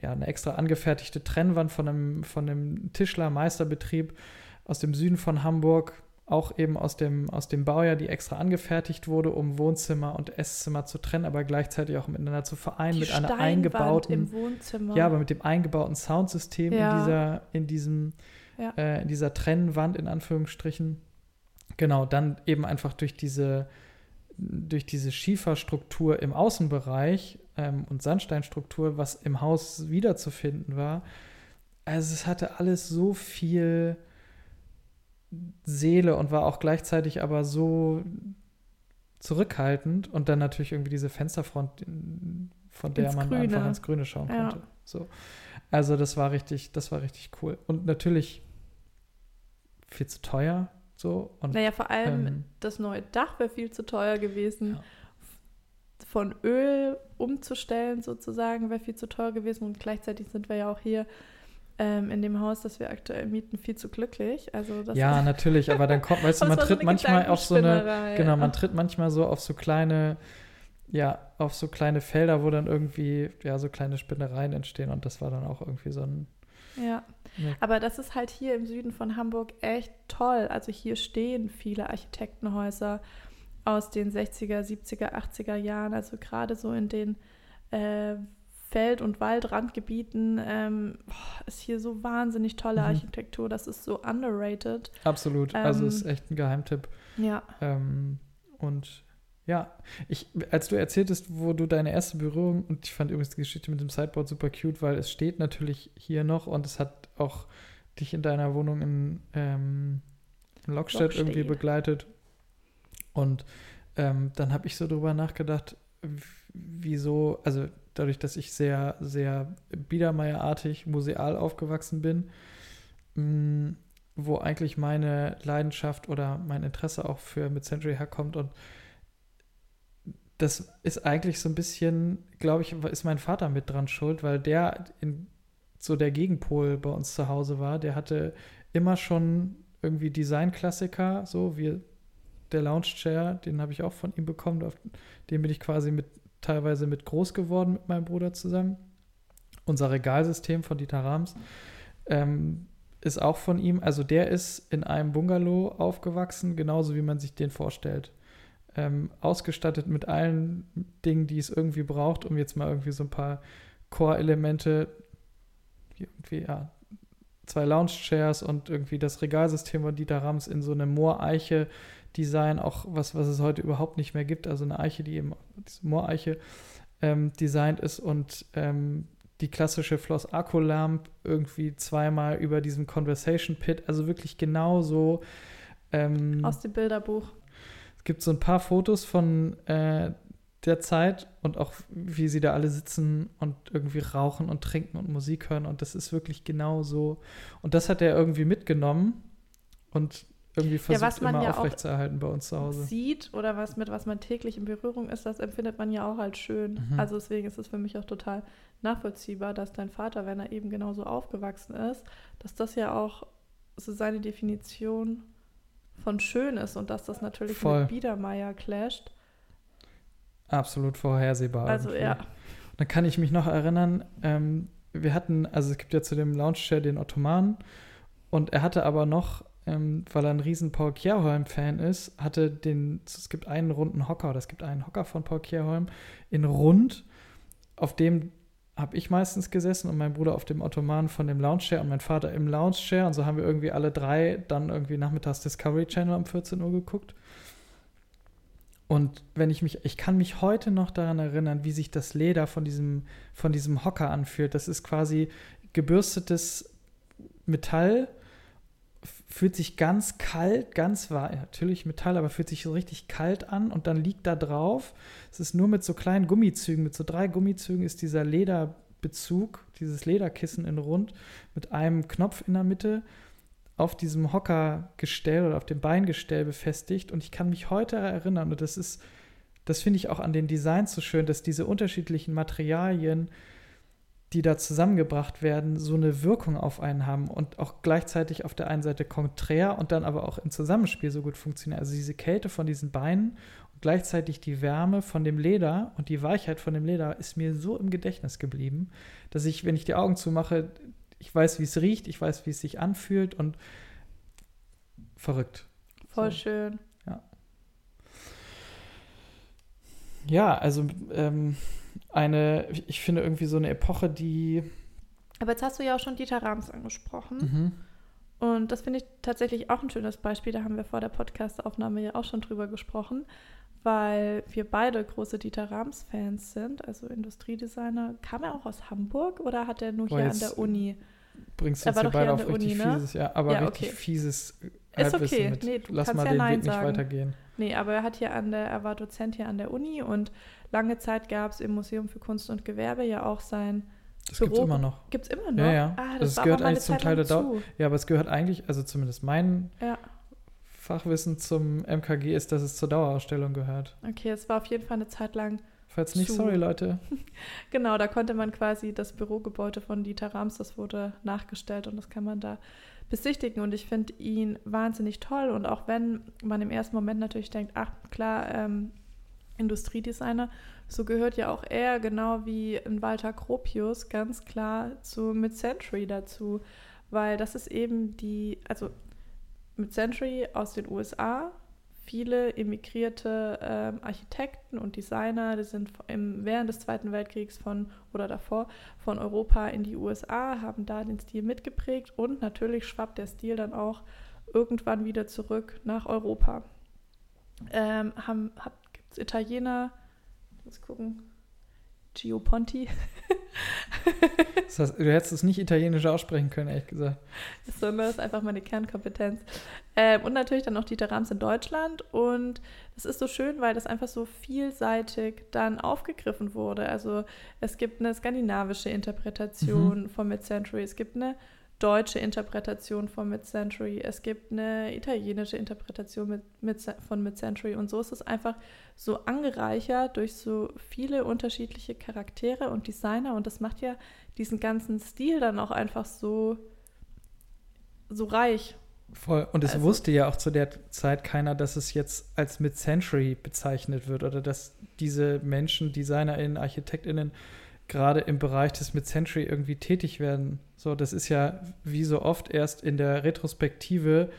ja, eine extra angefertigte Trennwand von einem, von einem Tischler-Meisterbetrieb aus dem Süden von Hamburg auch eben aus dem, aus dem Baujahr, die extra angefertigt wurde, um Wohnzimmer und Esszimmer zu trennen, aber gleichzeitig auch miteinander zu vereinen, die mit einer eingebauten, im Wohnzimmer. ja, aber mit dem eingebauten Soundsystem ja. in dieser, in diesem, ja. äh, in dieser Trennwand in Anführungsstrichen. Genau, dann eben einfach durch diese, durch diese Schieferstruktur im Außenbereich ähm, und Sandsteinstruktur, was im Haus wiederzufinden war. Also es hatte alles so viel Seele und war auch gleichzeitig aber so zurückhaltend und dann natürlich irgendwie diese Fensterfront, von der ins man Grüne. einfach ins Grüne schauen ja. konnte. So. Also das war richtig, das war richtig cool. Und natürlich viel zu teuer. So. Und, naja, vor allem ähm, das neue Dach wäre viel zu teuer gewesen. Ja. Von Öl umzustellen sozusagen wäre viel zu teuer gewesen und gleichzeitig sind wir ja auch hier ähm, in dem Haus, das wir aktuell mieten, viel zu glücklich. Also ja, natürlich, aber dann kommt, weißt du, man tritt so manchmal auf so eine, genau, man tritt manchmal so auf so kleine, ja, auf so kleine Felder, wo dann irgendwie, ja, so kleine Spinnereien entstehen und das war dann auch irgendwie so ein. Ja, ne. aber das ist halt hier im Süden von Hamburg echt toll. Also hier stehen viele Architektenhäuser. aus den 60er, 70er, 80er Jahren, also gerade so in den äh, Feld- und Waldrandgebieten ähm, ist hier so wahnsinnig tolle mhm. Architektur. Das ist so underrated. Absolut. Also ähm, also ist echt ein Geheimtipp. Ja. Ähm, und ja, ich, als du erzähltest, wo du deine erste Berührung, und ich fand übrigens die Geschichte mit dem Sideboard super cute, weil es steht natürlich hier noch und es hat auch dich in deiner Wohnung in, ähm, in Lockstedt irgendwie begleitet. Und ähm, dann habe ich so drüber nachgedacht, wieso, also dadurch, dass ich sehr, sehr Biedermeierartig museal aufgewachsen bin, mh, mm, wo eigentlich meine Leidenschaft oder mein Interesse auch für Mid-Century herkommt und das ist eigentlich so ein bisschen, glaube ich, ist mein Vater mit dran schuld, weil der in, so der Gegenpol bei uns zu Hause war. Der hatte immer schon irgendwie Designklassiker, so wie der Lounge Chair, den habe ich auch von ihm bekommen, auf den bin ich quasi mit teilweise mit groß geworden mit meinem Bruder zusammen. Unser Regalsystem von Dieter Rams ähm, ist auch von ihm. Also der ist in einem Bungalow aufgewachsen, genauso wie man sich den vorstellt. Ähm, ausgestattet mit allen Dingen, die es irgendwie braucht, um jetzt mal irgendwie so ein paar Core-Elemente, irgendwie, ja, zwei Lounge-Chairs und irgendwie das Regalsystem von Dieter Rams in so eine Mooreiche Design, auch was, was es heute überhaupt nicht mehr gibt. Also eine Eiche, die eben, diese Mooreiche, ähm, designt ist und ähm, die klassische Floss Akku Lamp irgendwie zweimal über diesem Conversation Pit, also wirklich genau so. Ähm, Aus dem Bilderbuch. Es gibt so ein paar Fotos von äh, der Zeit und auch wie sie da alle sitzen und irgendwie rauchen und trinken und Musik hören und das ist wirklich genau so. Und das hat er irgendwie mitgenommen und irgendwie versucht ja, was man immer ja aufrechtzuerhalten bei uns zu Hause. Sieht oder was mit was man täglich in Berührung ist, das empfindet man ja auch als schön. Mhm. Also deswegen ist es für mich auch total nachvollziehbar, dass dein Vater, wenn er eben genauso aufgewachsen ist, dass das ja auch so seine Definition von schön ist und dass das natürlich Voll. mit Biedermeier clasht. Absolut vorhersehbar. Also irgendwie. ja. Dann kann ich mich noch erinnern, ähm, wir hatten, also es gibt ja zu dem Lounge-Chair den Ottomanen und er hatte aber noch ähm, weil er ein riesen Paul Kierholm-Fan ist, hatte den, es gibt einen runden Hocker, oder es gibt einen Hocker von Paul Kierholm in rund, auf dem habe ich meistens gesessen und mein Bruder auf dem Ottoman von dem Lounge-Chair und mein Vater im Lounge-Chair. Und so haben wir irgendwie alle drei dann irgendwie nachmittags Discovery Channel um 14 Uhr geguckt. Und wenn ich mich, ich kann mich heute noch daran erinnern, wie sich das Leder von diesem, von diesem Hocker anfühlt. Das ist quasi gebürstetes Metall fühlt sich ganz kalt, ganz warm, natürlich Metall, aber fühlt sich so richtig kalt an und dann liegt da drauf. Es ist nur mit so kleinen Gummizügen, mit so drei Gummizügen ist dieser Lederbezug, dieses Lederkissen in rund mit einem Knopf in der Mitte auf diesem Hockergestell oder auf dem Beingestell befestigt und ich kann mich heute erinnern und das ist, das finde ich auch an den Designs so schön, dass diese unterschiedlichen Materialien die da zusammengebracht werden, so eine Wirkung auf einen haben und auch gleichzeitig auf der einen Seite konträr und dann aber auch im Zusammenspiel so gut funktionieren. Also diese Kälte von diesen Beinen und gleichzeitig die Wärme von dem Leder und die Weichheit von dem Leder ist mir so im Gedächtnis geblieben, dass ich, wenn ich die Augen zumache, ich weiß, wie es riecht, ich weiß, wie es sich anfühlt und verrückt. Voll so. schön. Ja. Ja, also ähm, eine, ich finde irgendwie so eine Epoche, die. Aber jetzt hast du ja auch schon Dieter Rams angesprochen. Mhm. Und das finde ich tatsächlich auch ein schönes Beispiel. Da haben wir vor der Podcast-Aufnahme ja auch schon drüber gesprochen, weil wir beide große Dieter Rams-Fans sind, also Industriedesigner. Kam er auch aus Hamburg oder hat er nur hier an der Uni? Bringst du uns hier beide auf richtig Uni, ne? fieses, ja, aber ja, richtig okay. fieses ist okay. Nee, du lass kannst mal ja den Nein Weg sagen. nicht weitergehen. Nee, aber er hat hier an der, er war Dozent hier an der Uni und lange Zeit gab es im Museum für Kunst und Gewerbe ja auch sein das gibt es immer noch. Gibt es immer noch? Ja, ja. Ah, das, das gehört eigentlich zum Teil der Dauer. Ja, aber es gehört eigentlich, also zumindest mein ja. Fachwissen zum MKG ist, dass es zur Dauerausstellung gehört. Okay, es war auf jeden Fall eine Zeit lang. Falls nicht, zu. sorry Leute. genau, da konnte man quasi das Bürogebäude von Dieter Rams, das wurde nachgestellt und das kann man da besichtigen und ich finde ihn wahnsinnig toll und auch wenn man im ersten Moment natürlich denkt, ach klar, ähm, Industriedesigner, so gehört ja auch er, genau wie ein Walter Gropius, ganz klar zu Mid-Century dazu, weil das ist eben die, also Mid-Century aus den USA, viele emigrierte ähm, Architekten und Designer, die sind im, während des Zweiten Weltkriegs von oder davor von Europa in die USA, haben da den Stil mitgeprägt und natürlich schwappt der Stil dann auch irgendwann wieder zurück nach Europa. Ähm, Gibt es Italiener? Muss gucken. Gio Ponti. das heißt, du hättest es nicht italienisch aussprechen können, ehrlich gesagt. Sondern das ist einfach meine Kernkompetenz. Ähm, und natürlich dann noch Dieter Rams in Deutschland. Und es ist so schön, weil das einfach so vielseitig dann aufgegriffen wurde. Also es gibt eine skandinavische Interpretation mhm. von Mid-Century, es gibt eine deutsche Interpretation von Mid-Century, es gibt eine italienische Interpretation mit, mit, von Mid-Century und so ist es einfach so angereichert durch so viele unterschiedliche Charaktere und Designer und das macht ja diesen ganzen Stil dann auch einfach so, so reich. Voll. Und es also, wusste ja auch zu der Zeit keiner, dass es jetzt als Mid-Century bezeichnet wird oder dass diese Menschen, DesignerInnen, ArchitektInnen gerade im Bereich des Mid-Century irgendwie tätig werden. So, das ist ja wie so oft erst in der Retrospektive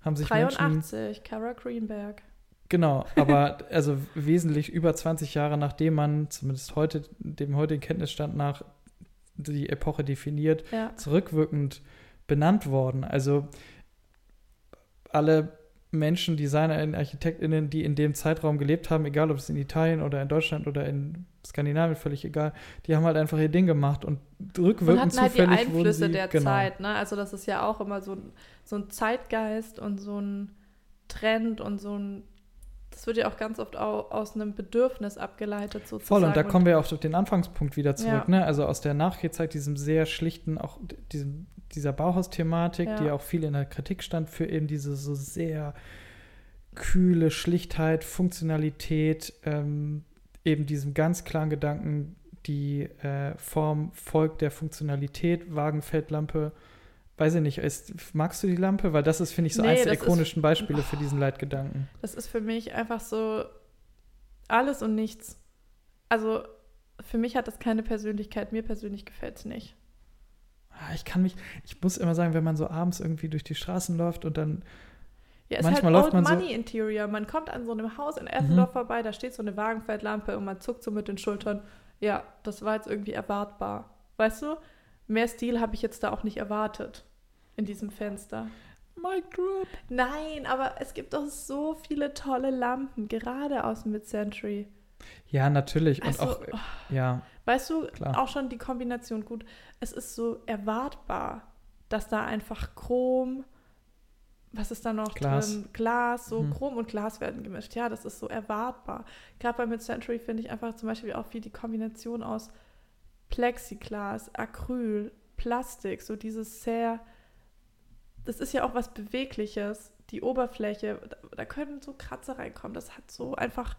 haben sich 83, Menschen, Cara Greenberg. Genau, aber also wesentlich über 20 Jahre nachdem man, zumindest heute, dem heutigen Kenntnisstand nach, die Epoche definiert, ja. zurückwirkend benannt worden. Also alle Menschen, DesignerInnen, ArchitektInnen, die in dem Zeitraum gelebt haben, egal ob es in Italien oder in Deutschland oder in Skandinavien, völlig egal, die haben halt einfach ihr Ding gemacht und rückwirkend und hatten halt die Einflüsse sie, der genau. Zeit, ne? Also das ist ja auch immer so, so ein Zeitgeist und so ein Trend und so ein das wird ja auch ganz oft auch aus einem Bedürfnis abgeleitet sozusagen. Voll, und da kommen wir auch auf den Anfangspunkt wieder zurück, ja. ne? Also aus der Nachkriegszeit, diesem sehr schlichten, auch diesem, dieser Bauhaus-Thematik, ja. die auch viel in der Kritik stand, für eben diese so sehr kühle Schlichtheit, Funktionalität, ähm, eben diesem ganz klaren Gedanken, die äh, Form folgt der Funktionalität, Wagenfeldlampe weiß ich nicht, ist, magst du die Lampe? Weil das ist, finde ich, so nee, eins der ikonischen ist, Beispiele oh, für diesen Leitgedanken. Das ist für mich einfach so alles und nichts. Also für mich hat das keine Persönlichkeit. Mir persönlich gefällt es nicht. Ah, ich kann mich, ich muss immer sagen, wenn man so abends irgendwie durch die Straßen läuft und dann ja, es Manchmal ist halt Old Money so Interior. Man kommt an so einem Haus in Eppendorf mhm. vorbei, da steht so eine Wagenfeldlampe und man zuckt so mit den Schultern. Ja, das war jetzt irgendwie erwartbar. Weißt du? Mehr Stil habe ich jetzt da auch nicht erwartet in diesem Fenster. Mic drop. Nein, aber es gibt doch so viele tolle Lampen, gerade aus Mid-Century. Ja, natürlich. Also, und auch, oh, ja. Weißt du, klar. auch schon die Kombination gut. Es ist so erwartbar, dass da einfach Chrom, was ist da noch Glas. drin? Glas, so mhm. Chrom und Glas werden gemischt. Ja, das ist so erwartbar. Gerade bei Mid-Century finde ich einfach zum Beispiel auch wie die Kombination aus Plexiglas, Acryl, Plastik, so dieses sehr das ist ja auch was Bewegliches. Die Oberfläche, da, da können so Kratzer reinkommen. Das hat so einfach,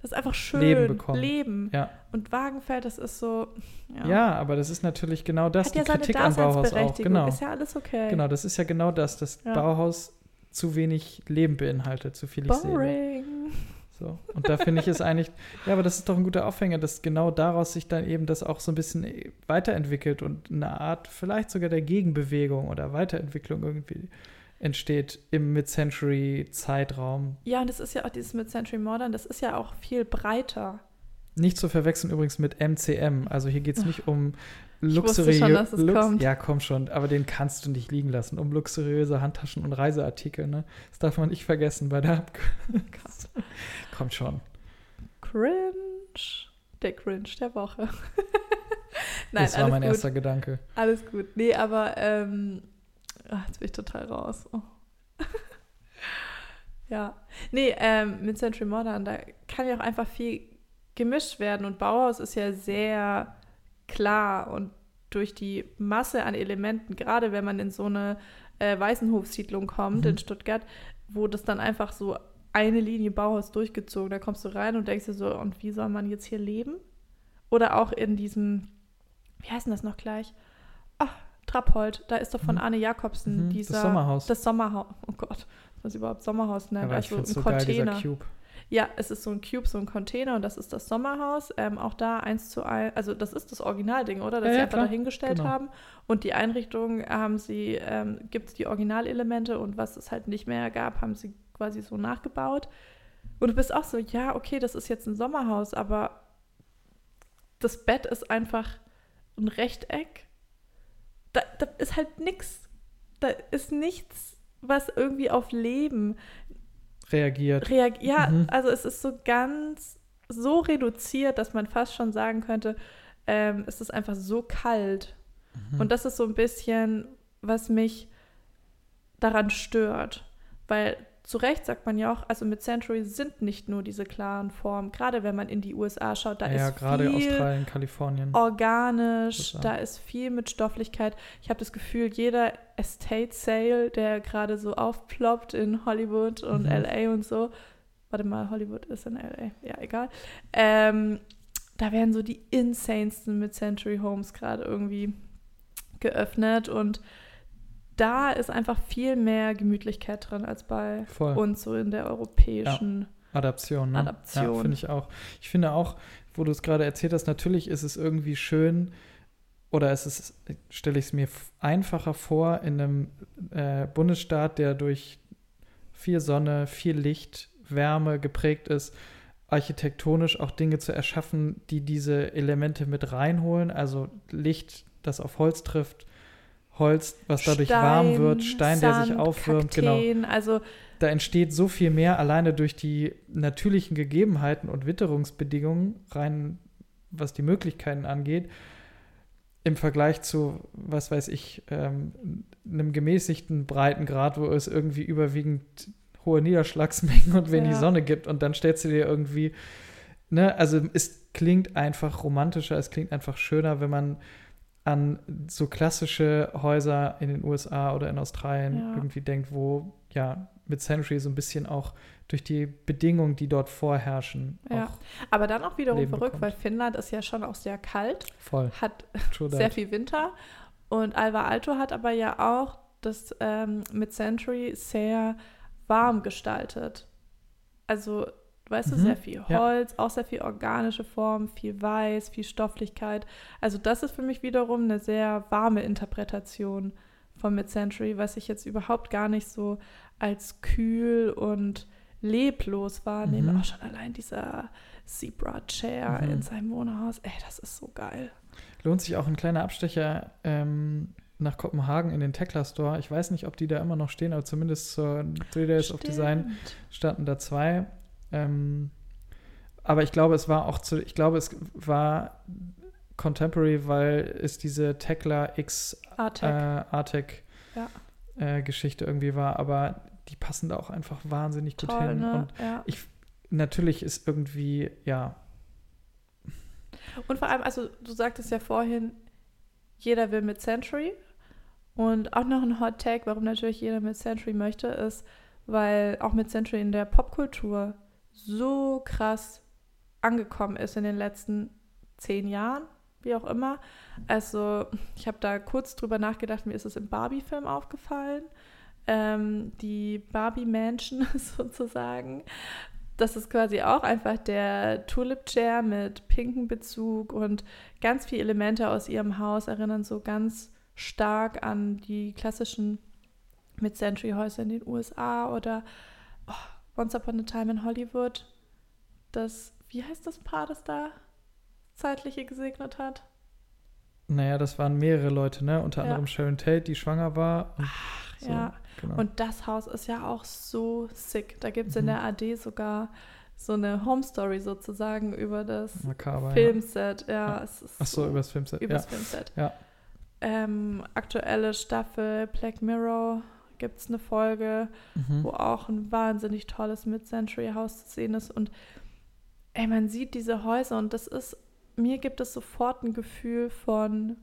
das ist einfach schön. Leben bekommen. Leben. Ja. Und Wagenfeld, das ist so. Ja, ja aber das ist natürlich genau das, hat die ja Kritik am Bauhaus auch. Genau. Ist ja alles okay. Genau, das ist ja genau das, dass ja. Bauhaus zu wenig Leben beinhaltet, zu viel ich Boring. sehe. So. Und da finde ich es eigentlich, ja, aber das ist doch ein guter Aufhänger, dass genau daraus sich dann eben das auch so ein bisschen weiterentwickelt und eine Art vielleicht sogar der Gegenbewegung oder Weiterentwicklung irgendwie entsteht im Mid-Century-Zeitraum. Ja, und das ist ja auch dieses Mid-Century Modern, das ist ja auch viel breiter. Nicht zu verwechseln übrigens mit MCM. Also hier geht es nicht um luxuriöse. Lux ja, komm schon, aber den kannst du nicht liegen lassen. Um luxuriöse Handtaschen und Reiseartikel, ne? Das darf man nicht vergessen bei der Kommt schon. Cringe. Der Cringe der Woche. Nein, das war mein gut. erster Gedanke. Alles gut. Nee, aber ähm, ach, jetzt bin ich total raus. Oh. ja. Nee, ähm, mit Century Modern, da kann ja auch einfach viel gemischt werden. Und Bauhaus ist ja sehr klar und durch die Masse an Elementen, gerade wenn man in so eine äh, Weißenhofsiedlung kommt mhm. in Stuttgart, wo das dann einfach so eine Linie Bauhaus durchgezogen, da kommst du rein und denkst dir so, und wie soll man jetzt hier leben? Oder auch in diesem, wie heißt denn das noch gleich? Ach, Trappold, da ist doch von mhm. Arne Jakobsen mhm, dieser. Das Sommerhaus. Das Sommerhaus. Oh Gott, was überhaupt Sommerhaus nennt. also ein so Container. Geil, Cube. Ja, es ist so ein Cube, so ein Container und das ist das Sommerhaus. Ähm, auch da eins zu eins, also das ist das Originalding, oder? Das ja, sie ja, einfach dahingestellt genau. haben. Und die Einrichtung haben sie, ähm, gibt es die Originalelemente und was es halt nicht mehr gab, haben sie quasi so nachgebaut. Und du bist auch so, ja, okay, das ist jetzt ein Sommerhaus, aber das Bett ist einfach ein Rechteck. Da, da ist halt nichts. Da ist nichts, was irgendwie auf Leben reagiert. Reag ja, mhm. also es ist so ganz so reduziert, dass man fast schon sagen könnte, ähm, es ist einfach so kalt. Mhm. Und das ist so ein bisschen, was mich daran stört. Weil zu Recht sagt man ja auch, also mit Century sind nicht nur diese klaren Formen. Gerade wenn man in die USA schaut, da ja, ist gerade viel Australien, Kalifornien. organisch, da ist viel mit Stofflichkeit. Ich habe das Gefühl, jeder Estate Sale, der gerade so aufploppt in Hollywood und mhm. LA und so, warte mal, Hollywood ist in LA, ja, egal. Ähm, da werden so die insanesten mit Century Homes gerade irgendwie geöffnet und da ist einfach viel mehr Gemütlichkeit drin als bei Voll. uns so in der europäischen ja. Adaption. Ne? Adaption. Ja, finde ich auch. Ich finde auch, wo du es gerade erzählt hast, natürlich ist es irgendwie schön oder es ist, stelle ich es mir einfacher vor, in einem äh, Bundesstaat, der durch viel Sonne, viel Licht, Wärme geprägt ist, architektonisch auch Dinge zu erschaffen, die diese Elemente mit reinholen, also Licht, das auf Holz trifft, Holz, was dadurch Stein, warm wird, Stein, Sand, der sich aufwärmt, genau. Kakteen, genau. Also da entsteht so viel mehr alleine durch die natürlichen Gegebenheiten und Witterungsbedingungen, rein was die Möglichkeiten angeht, im Vergleich zu, was weiß ich, ähm, einem gemäßigten Breitengrad, wo es irgendwie überwiegend hohe Niederschlagsmengen und wenig ja. Sonne gibt und dann stellst du dir irgendwie, ne, also es klingt einfach romantischer, es klingt einfach schöner, wenn man an so klassische Häuser in den USA oder in Australien ja. irgendwie denkt, wo ja mit Century so ein bisschen auch durch die Bedingungen, die dort vorherrschen. Ja, aber dann auch wiederum Leben verrückt, bekommt. weil Finnland ist ja schon auch sehr kalt, Voll. hat sehr viel Winter und Alva Alto hat aber ja auch das ähm, mit Century sehr warm gestaltet. Also Weißt mhm. du, sehr viel Holz, ja. auch sehr viel organische Form, viel Weiß, viel Stofflichkeit. Also das ist für mich wiederum eine sehr warme Interpretation von Mid-Century, was ich jetzt überhaupt gar nicht so als kühl und leblos wahrnehme. Mhm. Auch schon allein dieser Zebra-Chair mhm. in seinem Wohnhaus. Ey, das ist so geil. Lohnt sich auch ein kleiner Abstecher ähm, nach Kopenhagen in den Tekla Store. Ich weiß nicht, ob die da immer noch stehen, aber zumindest zur Three Days Stimmt. of Design standen da zwei. Ähm, aber ich glaube, es war auch zu, ich glaube, es war Contemporary, weil es diese Tekla X Artec äh, ja. äh, Geschichte irgendwie war, aber die passen da auch einfach wahnsinnig Toll, gut hin. Ne? Und ja. ich natürlich ist irgendwie, ja. Und vor allem, also du sagtest ja vorhin, jeder will mit Century. Und auch noch ein Hot Tag, warum natürlich jeder mit Century möchte, ist, weil auch mit Century in der Popkultur so krass angekommen ist in den letzten zehn Jahren, wie auch immer. Also ich habe da kurz drüber nachgedacht, mir ist es im Barbie-Film aufgefallen. Ähm, die Barbie-Mansion sozusagen. Das ist quasi auch einfach der Tulip-Chair mit pinkem Bezug und ganz viele Elemente aus ihrem Haus erinnern so ganz stark an die klassischen Mid-Century-Häuser in den USA oder Once Upon a Time in Hollywood, das, wie heißt das Paar, das da zeitliche gesegnet hat? Naja, das waren mehrere Leute, ne? Unter ja. anderem Sharon Tate, die schwanger war. Ach, so, ja. Genau. Und das Haus ist ja auch so sick. Da gibt es mhm. in der AD sogar so eine Home Story sozusagen über das Makaber, Filmset. Ja, ja. ist Ach so, so über das Filmset. Über das Filmset. Ja. Ähm, aktuelle Staffel Black Mirror gibt es eine Folge, mhm. wo auch ein wahnsinnig tolles Mid-Century-Haus zu sehen ist. Und ey, man sieht diese Häuser und das ist, mir gibt es sofort ein Gefühl von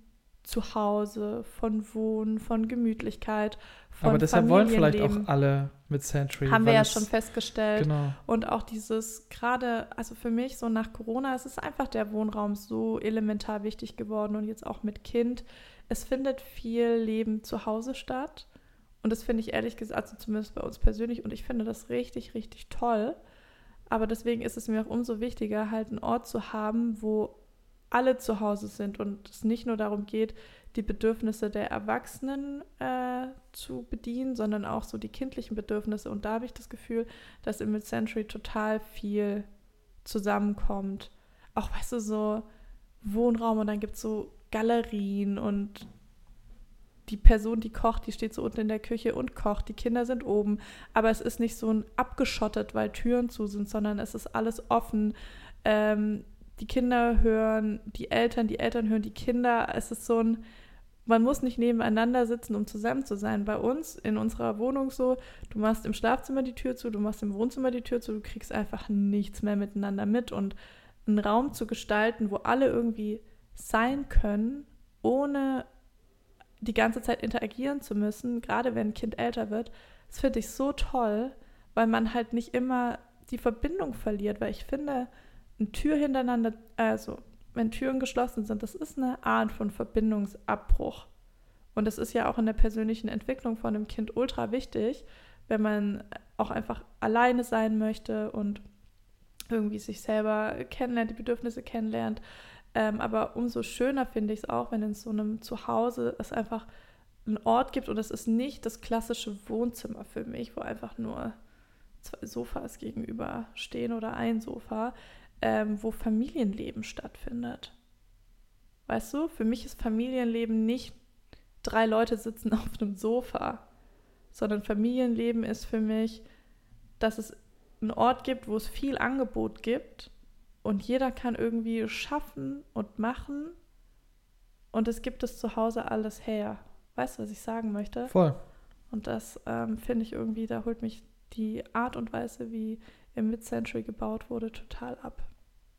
Zuhause, von Wohnen, von Gemütlichkeit, von Aber deshalb wollen vielleicht auch alle mit Century. Haben wir ja schon festgestellt. Genau. Und auch dieses, gerade, also für mich so nach Corona, es ist einfach der Wohnraum so elementar wichtig geworden und jetzt auch mit Kind. Es findet viel Leben zu Hause statt. Und das finde ich ehrlich gesagt, also zumindest bei uns persönlich, und ich finde das richtig, richtig toll. Aber deswegen ist es mir auch umso wichtiger, halt einen Ort zu haben, wo alle zu Hause sind und es nicht nur darum geht, die Bedürfnisse der Erwachsenen äh, zu bedienen, sondern auch so die kindlichen Bedürfnisse. Und da habe ich das Gefühl, dass im Mid-Century total viel zusammenkommt. Auch, weißt du, so Wohnraum und dann gibt es so Galerien und die Person, die kocht, die steht so unten in der Küche und kocht. Die Kinder sind oben. Aber es ist nicht so ein abgeschottet, weil Türen zu sind, sondern es ist alles offen. Ähm, die Kinder hören die Eltern, die Eltern hören die Kinder. Es ist so ein, man muss nicht nebeneinander sitzen, um zusammen zu sein. Bei uns in unserer Wohnung so, du machst im Schlafzimmer die Tür zu, du machst im Wohnzimmer die Tür zu, du kriegst einfach nichts mehr miteinander mit. Und einen Raum zu gestalten, wo alle irgendwie sein können, ohne die ganze Zeit interagieren zu müssen, gerade wenn ein Kind älter wird, das finde ich so toll, weil man halt nicht immer die Verbindung verliert, weil ich finde, eine Tür hintereinander, also wenn Türen geschlossen sind, das ist eine Art von Verbindungsabbruch. Und das ist ja auch in der persönlichen Entwicklung von einem Kind ultra wichtig, wenn man auch einfach alleine sein möchte und irgendwie sich selber kennenlernt, die Bedürfnisse kennenlernt, ähm, aber umso schöner finde ich es auch, wenn in so einem Zuhause es einfach einen Ort gibt und es ist nicht das klassische Wohnzimmer für mich, wo einfach nur zwei Sofas gegenüber stehen oder ein Sofa, ähm, wo Familienleben stattfindet. Weißt du, für mich ist Familienleben nicht drei Leute sitzen auf einem Sofa, sondern Familienleben ist für mich, dass es einen Ort gibt, wo es viel Angebot gibt und jeder kann irgendwie schaffen und machen. Und es gibt es zu Hause alles her. Weißt du, was ich sagen möchte? Voll. Und das ähm, finde ich irgendwie, da holt mich die Art und Weise, wie im Mid-Century gebaut wurde, total ab.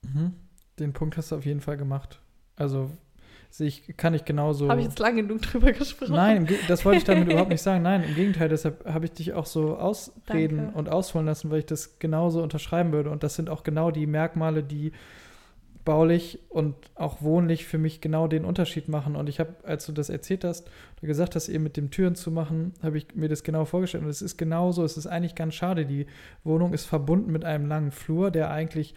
Mhm. Den Punkt hast du auf jeden Fall gemacht. Also ich, kann ich genauso. Habe ich jetzt lange genug drüber gesprochen? Nein, das wollte ich damit überhaupt nicht sagen. Nein, im Gegenteil, deshalb habe ich dich auch so ausreden Danke. und ausholen lassen, weil ich das genauso unterschreiben würde. Und das sind auch genau die Merkmale, die baulich und auch wohnlich für mich genau den Unterschied machen. Und ich habe, als du das erzählt hast, oder gesagt hast, eben mit dem Türen zu machen, habe ich mir das genau vorgestellt. Und es ist genauso, es ist eigentlich ganz schade. Die Wohnung ist verbunden mit einem langen Flur, der eigentlich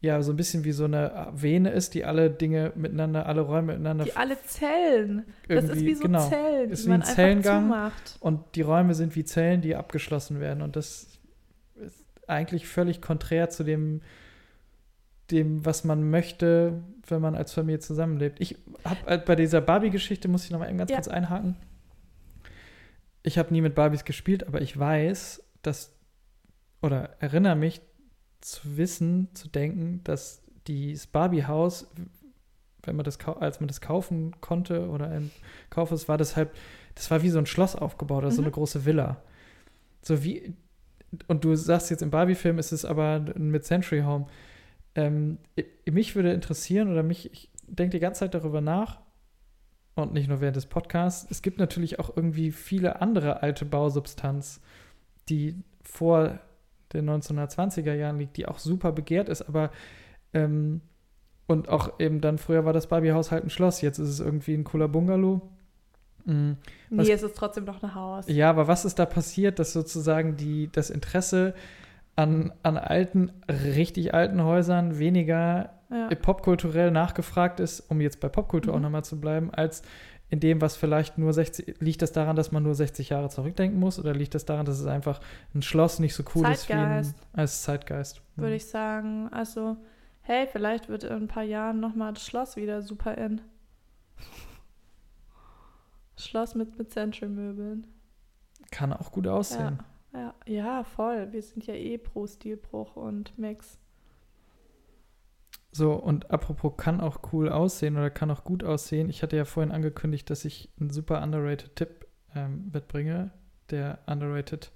ja so ein bisschen wie so eine Vene ist, die alle Dinge miteinander, alle Räume miteinander. Die alle Zellen. Das ist wie so genau, Zellen, ist die wie man ein Zellengang. zumacht. Und die Räume sind wie Zellen, die abgeschlossen werden. Und das ist eigentlich völlig konträr zu dem, dem, was man möchte, wenn man als Familie zusammenlebt. Ich habe bei dieser Barbie-Geschichte, muss ich noch mal eben ganz Ja. kurz einhaken. Ich habe nie mit Barbies gespielt, aber ich weiß, dass, oder erinnere mich zu wissen, zu denken, dass dieses Barbie-Haus, wenn man das, als man das kaufen konnte oder im Kaufhaus war, das halt, das war wie so ein Schloss aufgebaut, also so Mhm. eine große Villa. So wie, und du sagst jetzt im Barbie-Film ist es aber ein Mid-Century Home. Ähm, mich würde interessieren oder mich, ich denke die ganze Zeit darüber nach und nicht nur während des Podcasts. Es gibt natürlich auch irgendwie viele andere alte Bausubstanz, die vor den 1920er Jahren liegt, die auch super begehrt ist, aber ähm, und auch eben dann früher war das Barbie-Haus halt ein Schloss, jetzt ist es irgendwie ein cooler Bungalow. Mm. Was- Nee, es ist trotzdem noch ein Haus. Ja, aber was ist da passiert, dass sozusagen die, das Interesse an, an alten, richtig alten Häusern weniger Ja. popkulturell nachgefragt ist, um jetzt bei Popkultur auch Mhm. nochmal zu bleiben, als in dem, was vielleicht nur 60, liegt das daran, dass man nur 60 Jahre zurückdenken muss oder liegt das daran, dass es einfach ein Schloss nicht so cool ist wie ein, Zeitgeist. als Zeitgeist? würde ich sagen. Also, hey, vielleicht wird in ein paar Jahren nochmal das Schloss wieder super in. Schloss mit, mit Century-Möbeln. Kann auch gut aussehen. Ja, ja, ja, voll. Wir sind ja eh pro Stilbruch und Mix. So, und apropos kann auch cool aussehen oder kann auch gut aussehen. Ich hatte ja vorhin angekündigt, dass ich einen super underrated Tipp ähm, mitbringe. Der underrated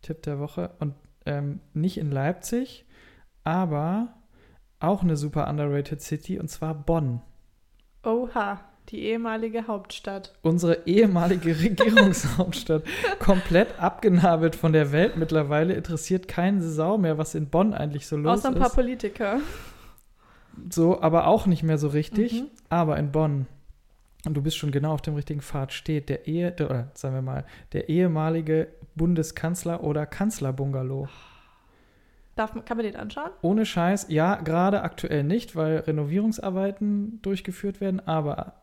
Tipp der Woche. Und ähm, nicht in Leipzig, aber auch eine super underrated City und zwar Bonn. Oha, die ehemalige Hauptstadt. Unsere ehemalige Regierungshauptstadt. Komplett abgenabelt von der Welt mittlerweile. Interessiert keine Sau mehr, was in Bonn eigentlich so los Außer ein paar ist. Politiker. So, aber auch nicht mehr so richtig. Mhm. Aber in Bonn, und du bist schon genau auf dem richtigen Pfad, steht der Ehe, der, oder sagen wir mal, der ehemalige Bundeskanzler oder Kanzlerbungalow. Darf, kann man den anschauen? Ohne Scheiß, ja, gerade aktuell nicht, weil Renovierungsarbeiten durchgeführt werden, aber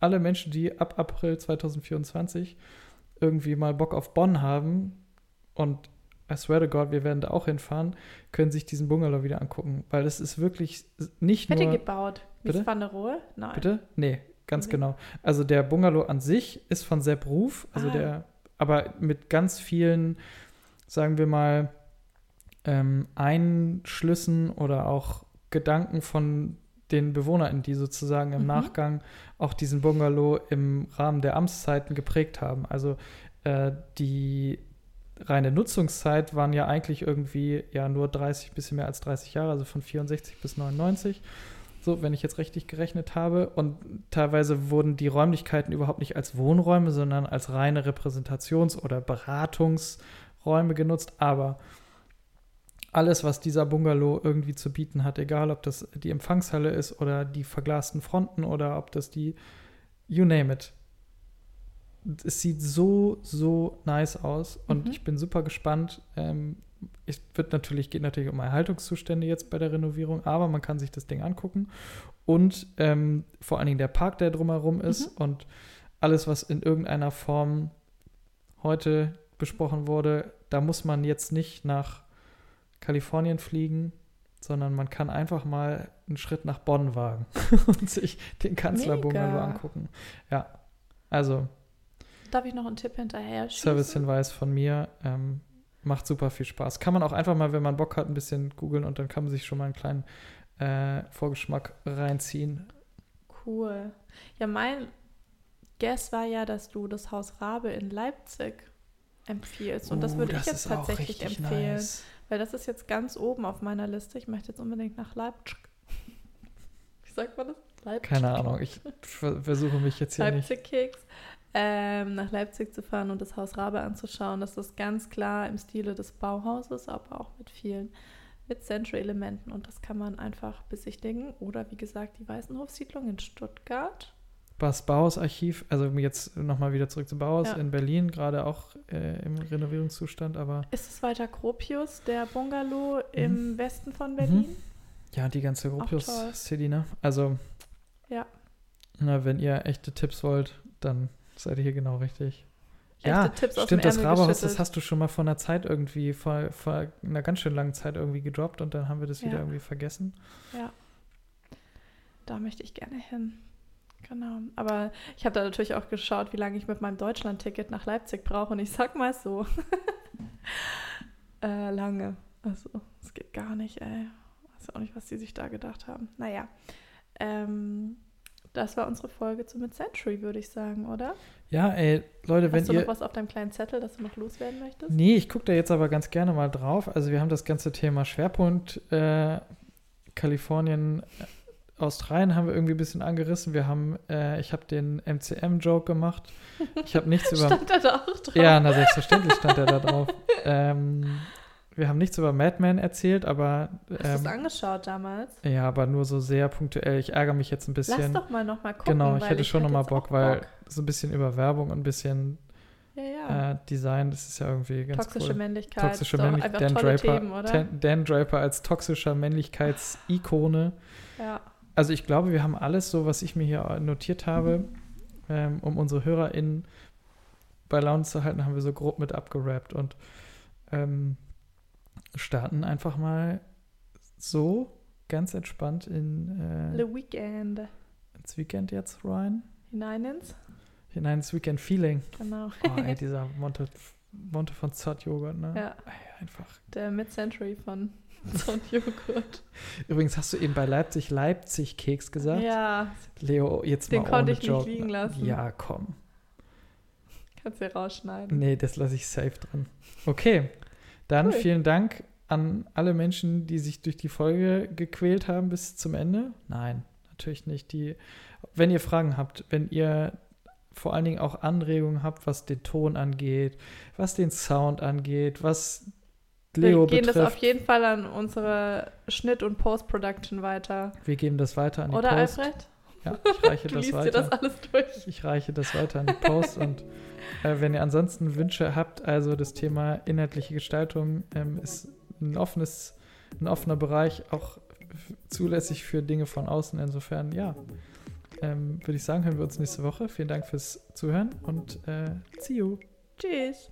alle Menschen, die ab April 2024 irgendwie mal Bock auf Bonn haben und I swear to God, wir werden da auch hinfahren, können sich diesen Bungalow wieder angucken, weil es ist wirklich nicht Fertig nur... gebaut. Wie Bitte? Spannerohe? Nein. Bitte? Nee, ganz Nee. genau. Also der Bungalow an sich ist von Sepp Ruf, also Ah. der, aber mit ganz vielen, sagen wir mal, ähm, Einschlüssen oder auch Gedanken von den BewohnerInnen, die sozusagen im Mhm. Nachgang auch diesen Bungalow im Rahmen der Amtszeiten geprägt haben. Also äh, die reine Nutzungszeit waren ja eigentlich irgendwie ja nur 30, bisschen mehr als 30 Jahre, also von 64 bis 99. So, wenn ich jetzt richtig gerechnet habe. Und teilweise wurden die Räumlichkeiten überhaupt nicht als Wohnräume, sondern als reine Repräsentations- oder Beratungsräume genutzt. Aber alles, was dieser Bungalow irgendwie zu bieten hat, egal ob das die Empfangshalle ist oder die verglasten Fronten oder ob das die, you name it. Es sieht so, so nice aus und Mhm. ich bin super gespannt. Ähm, es wird natürlich, geht natürlich um Erhaltungszustände jetzt bei der Renovierung, aber man kann sich das Ding angucken und ähm, vor allen Dingen der Park, der drumherum ist Mhm. und alles, was in irgendeiner Form heute besprochen wurde, da muss man jetzt nicht nach Kalifornien fliegen, sondern man kann einfach mal einen Schritt nach Bonn wagen und sich den Kanzlerbungalow angucken. Ja, also Darf ich noch einen Tipp hinterher schießen? Servicehinweis von mir. Ähm, macht super viel Spaß. Kann man auch einfach mal, wenn man Bock hat, ein bisschen googeln und dann kann man sich schon mal einen kleinen äh, Vorgeschmack reinziehen. Cool. Ja, mein Guess war ja, dass du das Haus Rabe in Leipzig empfiehlst. Und das Uh, würde ich das jetzt tatsächlich empfehlen. nice. Weil das ist jetzt ganz oben auf meiner Liste. Ich möchte jetzt unbedingt nach Leipzig. Wie sagt man das? Leipzig. Keine Ahnung, ich ver versuche mich jetzt hier nicht. Leipzig-Keks. Ähm, nach Leipzig zu fahren und das Haus Rabe anzuschauen. Das ist ganz klar im Stile des Bauhauses, aber auch mit vielen mit Century-Elementen. Und das kann man einfach besichtigen. Oder wie gesagt, die Weißenhofsiedlung in Stuttgart. Das Bauhausarchiv, also jetzt nochmal wieder zurück zum Bauhaus Ja. in Berlin, gerade auch äh, im Renovierungszustand, aber Ist es weiter Gropius, der Bungalow im Mhm. Westen von Berlin? ja, die ganze. Gropius-City, ne? Also, Ja. na, wenn ihr echte Tipps wollt, dann seid ihr hier genau richtig. Ja, stimmt, das Ärmel Rabehaus, das hast du schon mal vor einer Zeit irgendwie, vor, vor einer ganz schön langen Zeit irgendwie gedroppt und dann haben wir das wieder Ja. irgendwie vergessen. Ja. Da möchte ich gerne hin. Genau. Aber ich habe da natürlich auch geschaut, wie lange ich mit meinem Deutschland-Ticket nach Leipzig brauche. Und ich sag mal so. äh, lange. Also, es geht gar nicht, ey. Weiß auch nicht, was die sich da gedacht haben. Naja. Ähm, das war unsere Folge zu Mid-Century, würde ich sagen, oder? Ja, ey, Leute, wenn Hast du ihr. noch was auf deinem kleinen Zettel, das du noch loswerden möchtest? Nee, ich gucke da jetzt aber ganz gerne mal drauf. Also wir haben das ganze Thema Schwerpunkt äh, Kalifornien, äh, Australien haben wir irgendwie ein bisschen angerissen. Wir haben, äh, ich habe den MCM-Joke gemacht. Ich habe nichts über. Stand da da auch drauf? Ja, na selbstverständlich stand er da drauf. ähm, wir haben nichts über Madman erzählt, aber Hast du es ähm, angeschaut damals? ja, aber nur so sehr punktuell. Ich ärgere mich jetzt ein Lass bisschen. doch mal noch mal gucken. genau, ich hätte schon hätte noch mal jetzt Bock, auch weil so ein bisschen über Werbung und ein bisschen Ja, ja. äh, Design, das ist ja irgendwie ganz Toxische cool. Männlichkeit. Toxische Männlichkeit. Dan Draper, Themen, oder? Dan, Dan Draper als toxischer Männlichkeitsikone. Ja. Also ich glaube, wir haben alles so, was ich mir hier notiert habe, ähm, um unsere HörerInnen bei Laune zu halten, haben wir so grob mit abgerappt und ähm, starten einfach mal so ganz entspannt in, äh, Le Weekend. ins Weekend jetzt rein. Hinein ins. Hinein ins Weekend-Feeling. Genau. Oh, ey, dieser Monte, Monte von Zott Joghurt, ne? Ja, Ey, einfach. der Mid-Century von Son Joghurt. Übrigens hast du eben bei Leipzig Leipzig-Keks gesagt. Ja, Leo, jetzt Den mal konnte ohne ich nicht Joke. liegen lassen. Ja, komm. kannst du ja rausschneiden. Nee, das lasse ich safe drin. Okay, dann Cool. vielen Dank an alle Menschen, die sich durch die Folge gequält haben bis zum Ende. Nein, natürlich nicht. Die, wenn ihr Fragen habt, wenn ihr vor allen Dingen auch Anregungen habt, was den Ton angeht, was den Sound angeht, was Leo Wir gehen das auf betrifft, jeden Fall an unsere Schnitt- und Post-Production weiter. wir geben das weiter an die Oder, Post. Alfred? Ja, ich reiche Du das liest dir weiter. das alles durch. Ich reiche das weiter an die Post und äh, wenn ihr ansonsten Wünsche habt, also das Thema inhaltliche Gestaltung ähm, ist ein offenes, ein offener Bereich, auch zulässig für Dinge von außen. Insofern, ja, ähm, würde ich sagen, hören wir uns nächste Woche. Vielen Dank fürs Zuhören und äh, see you. Tschüss.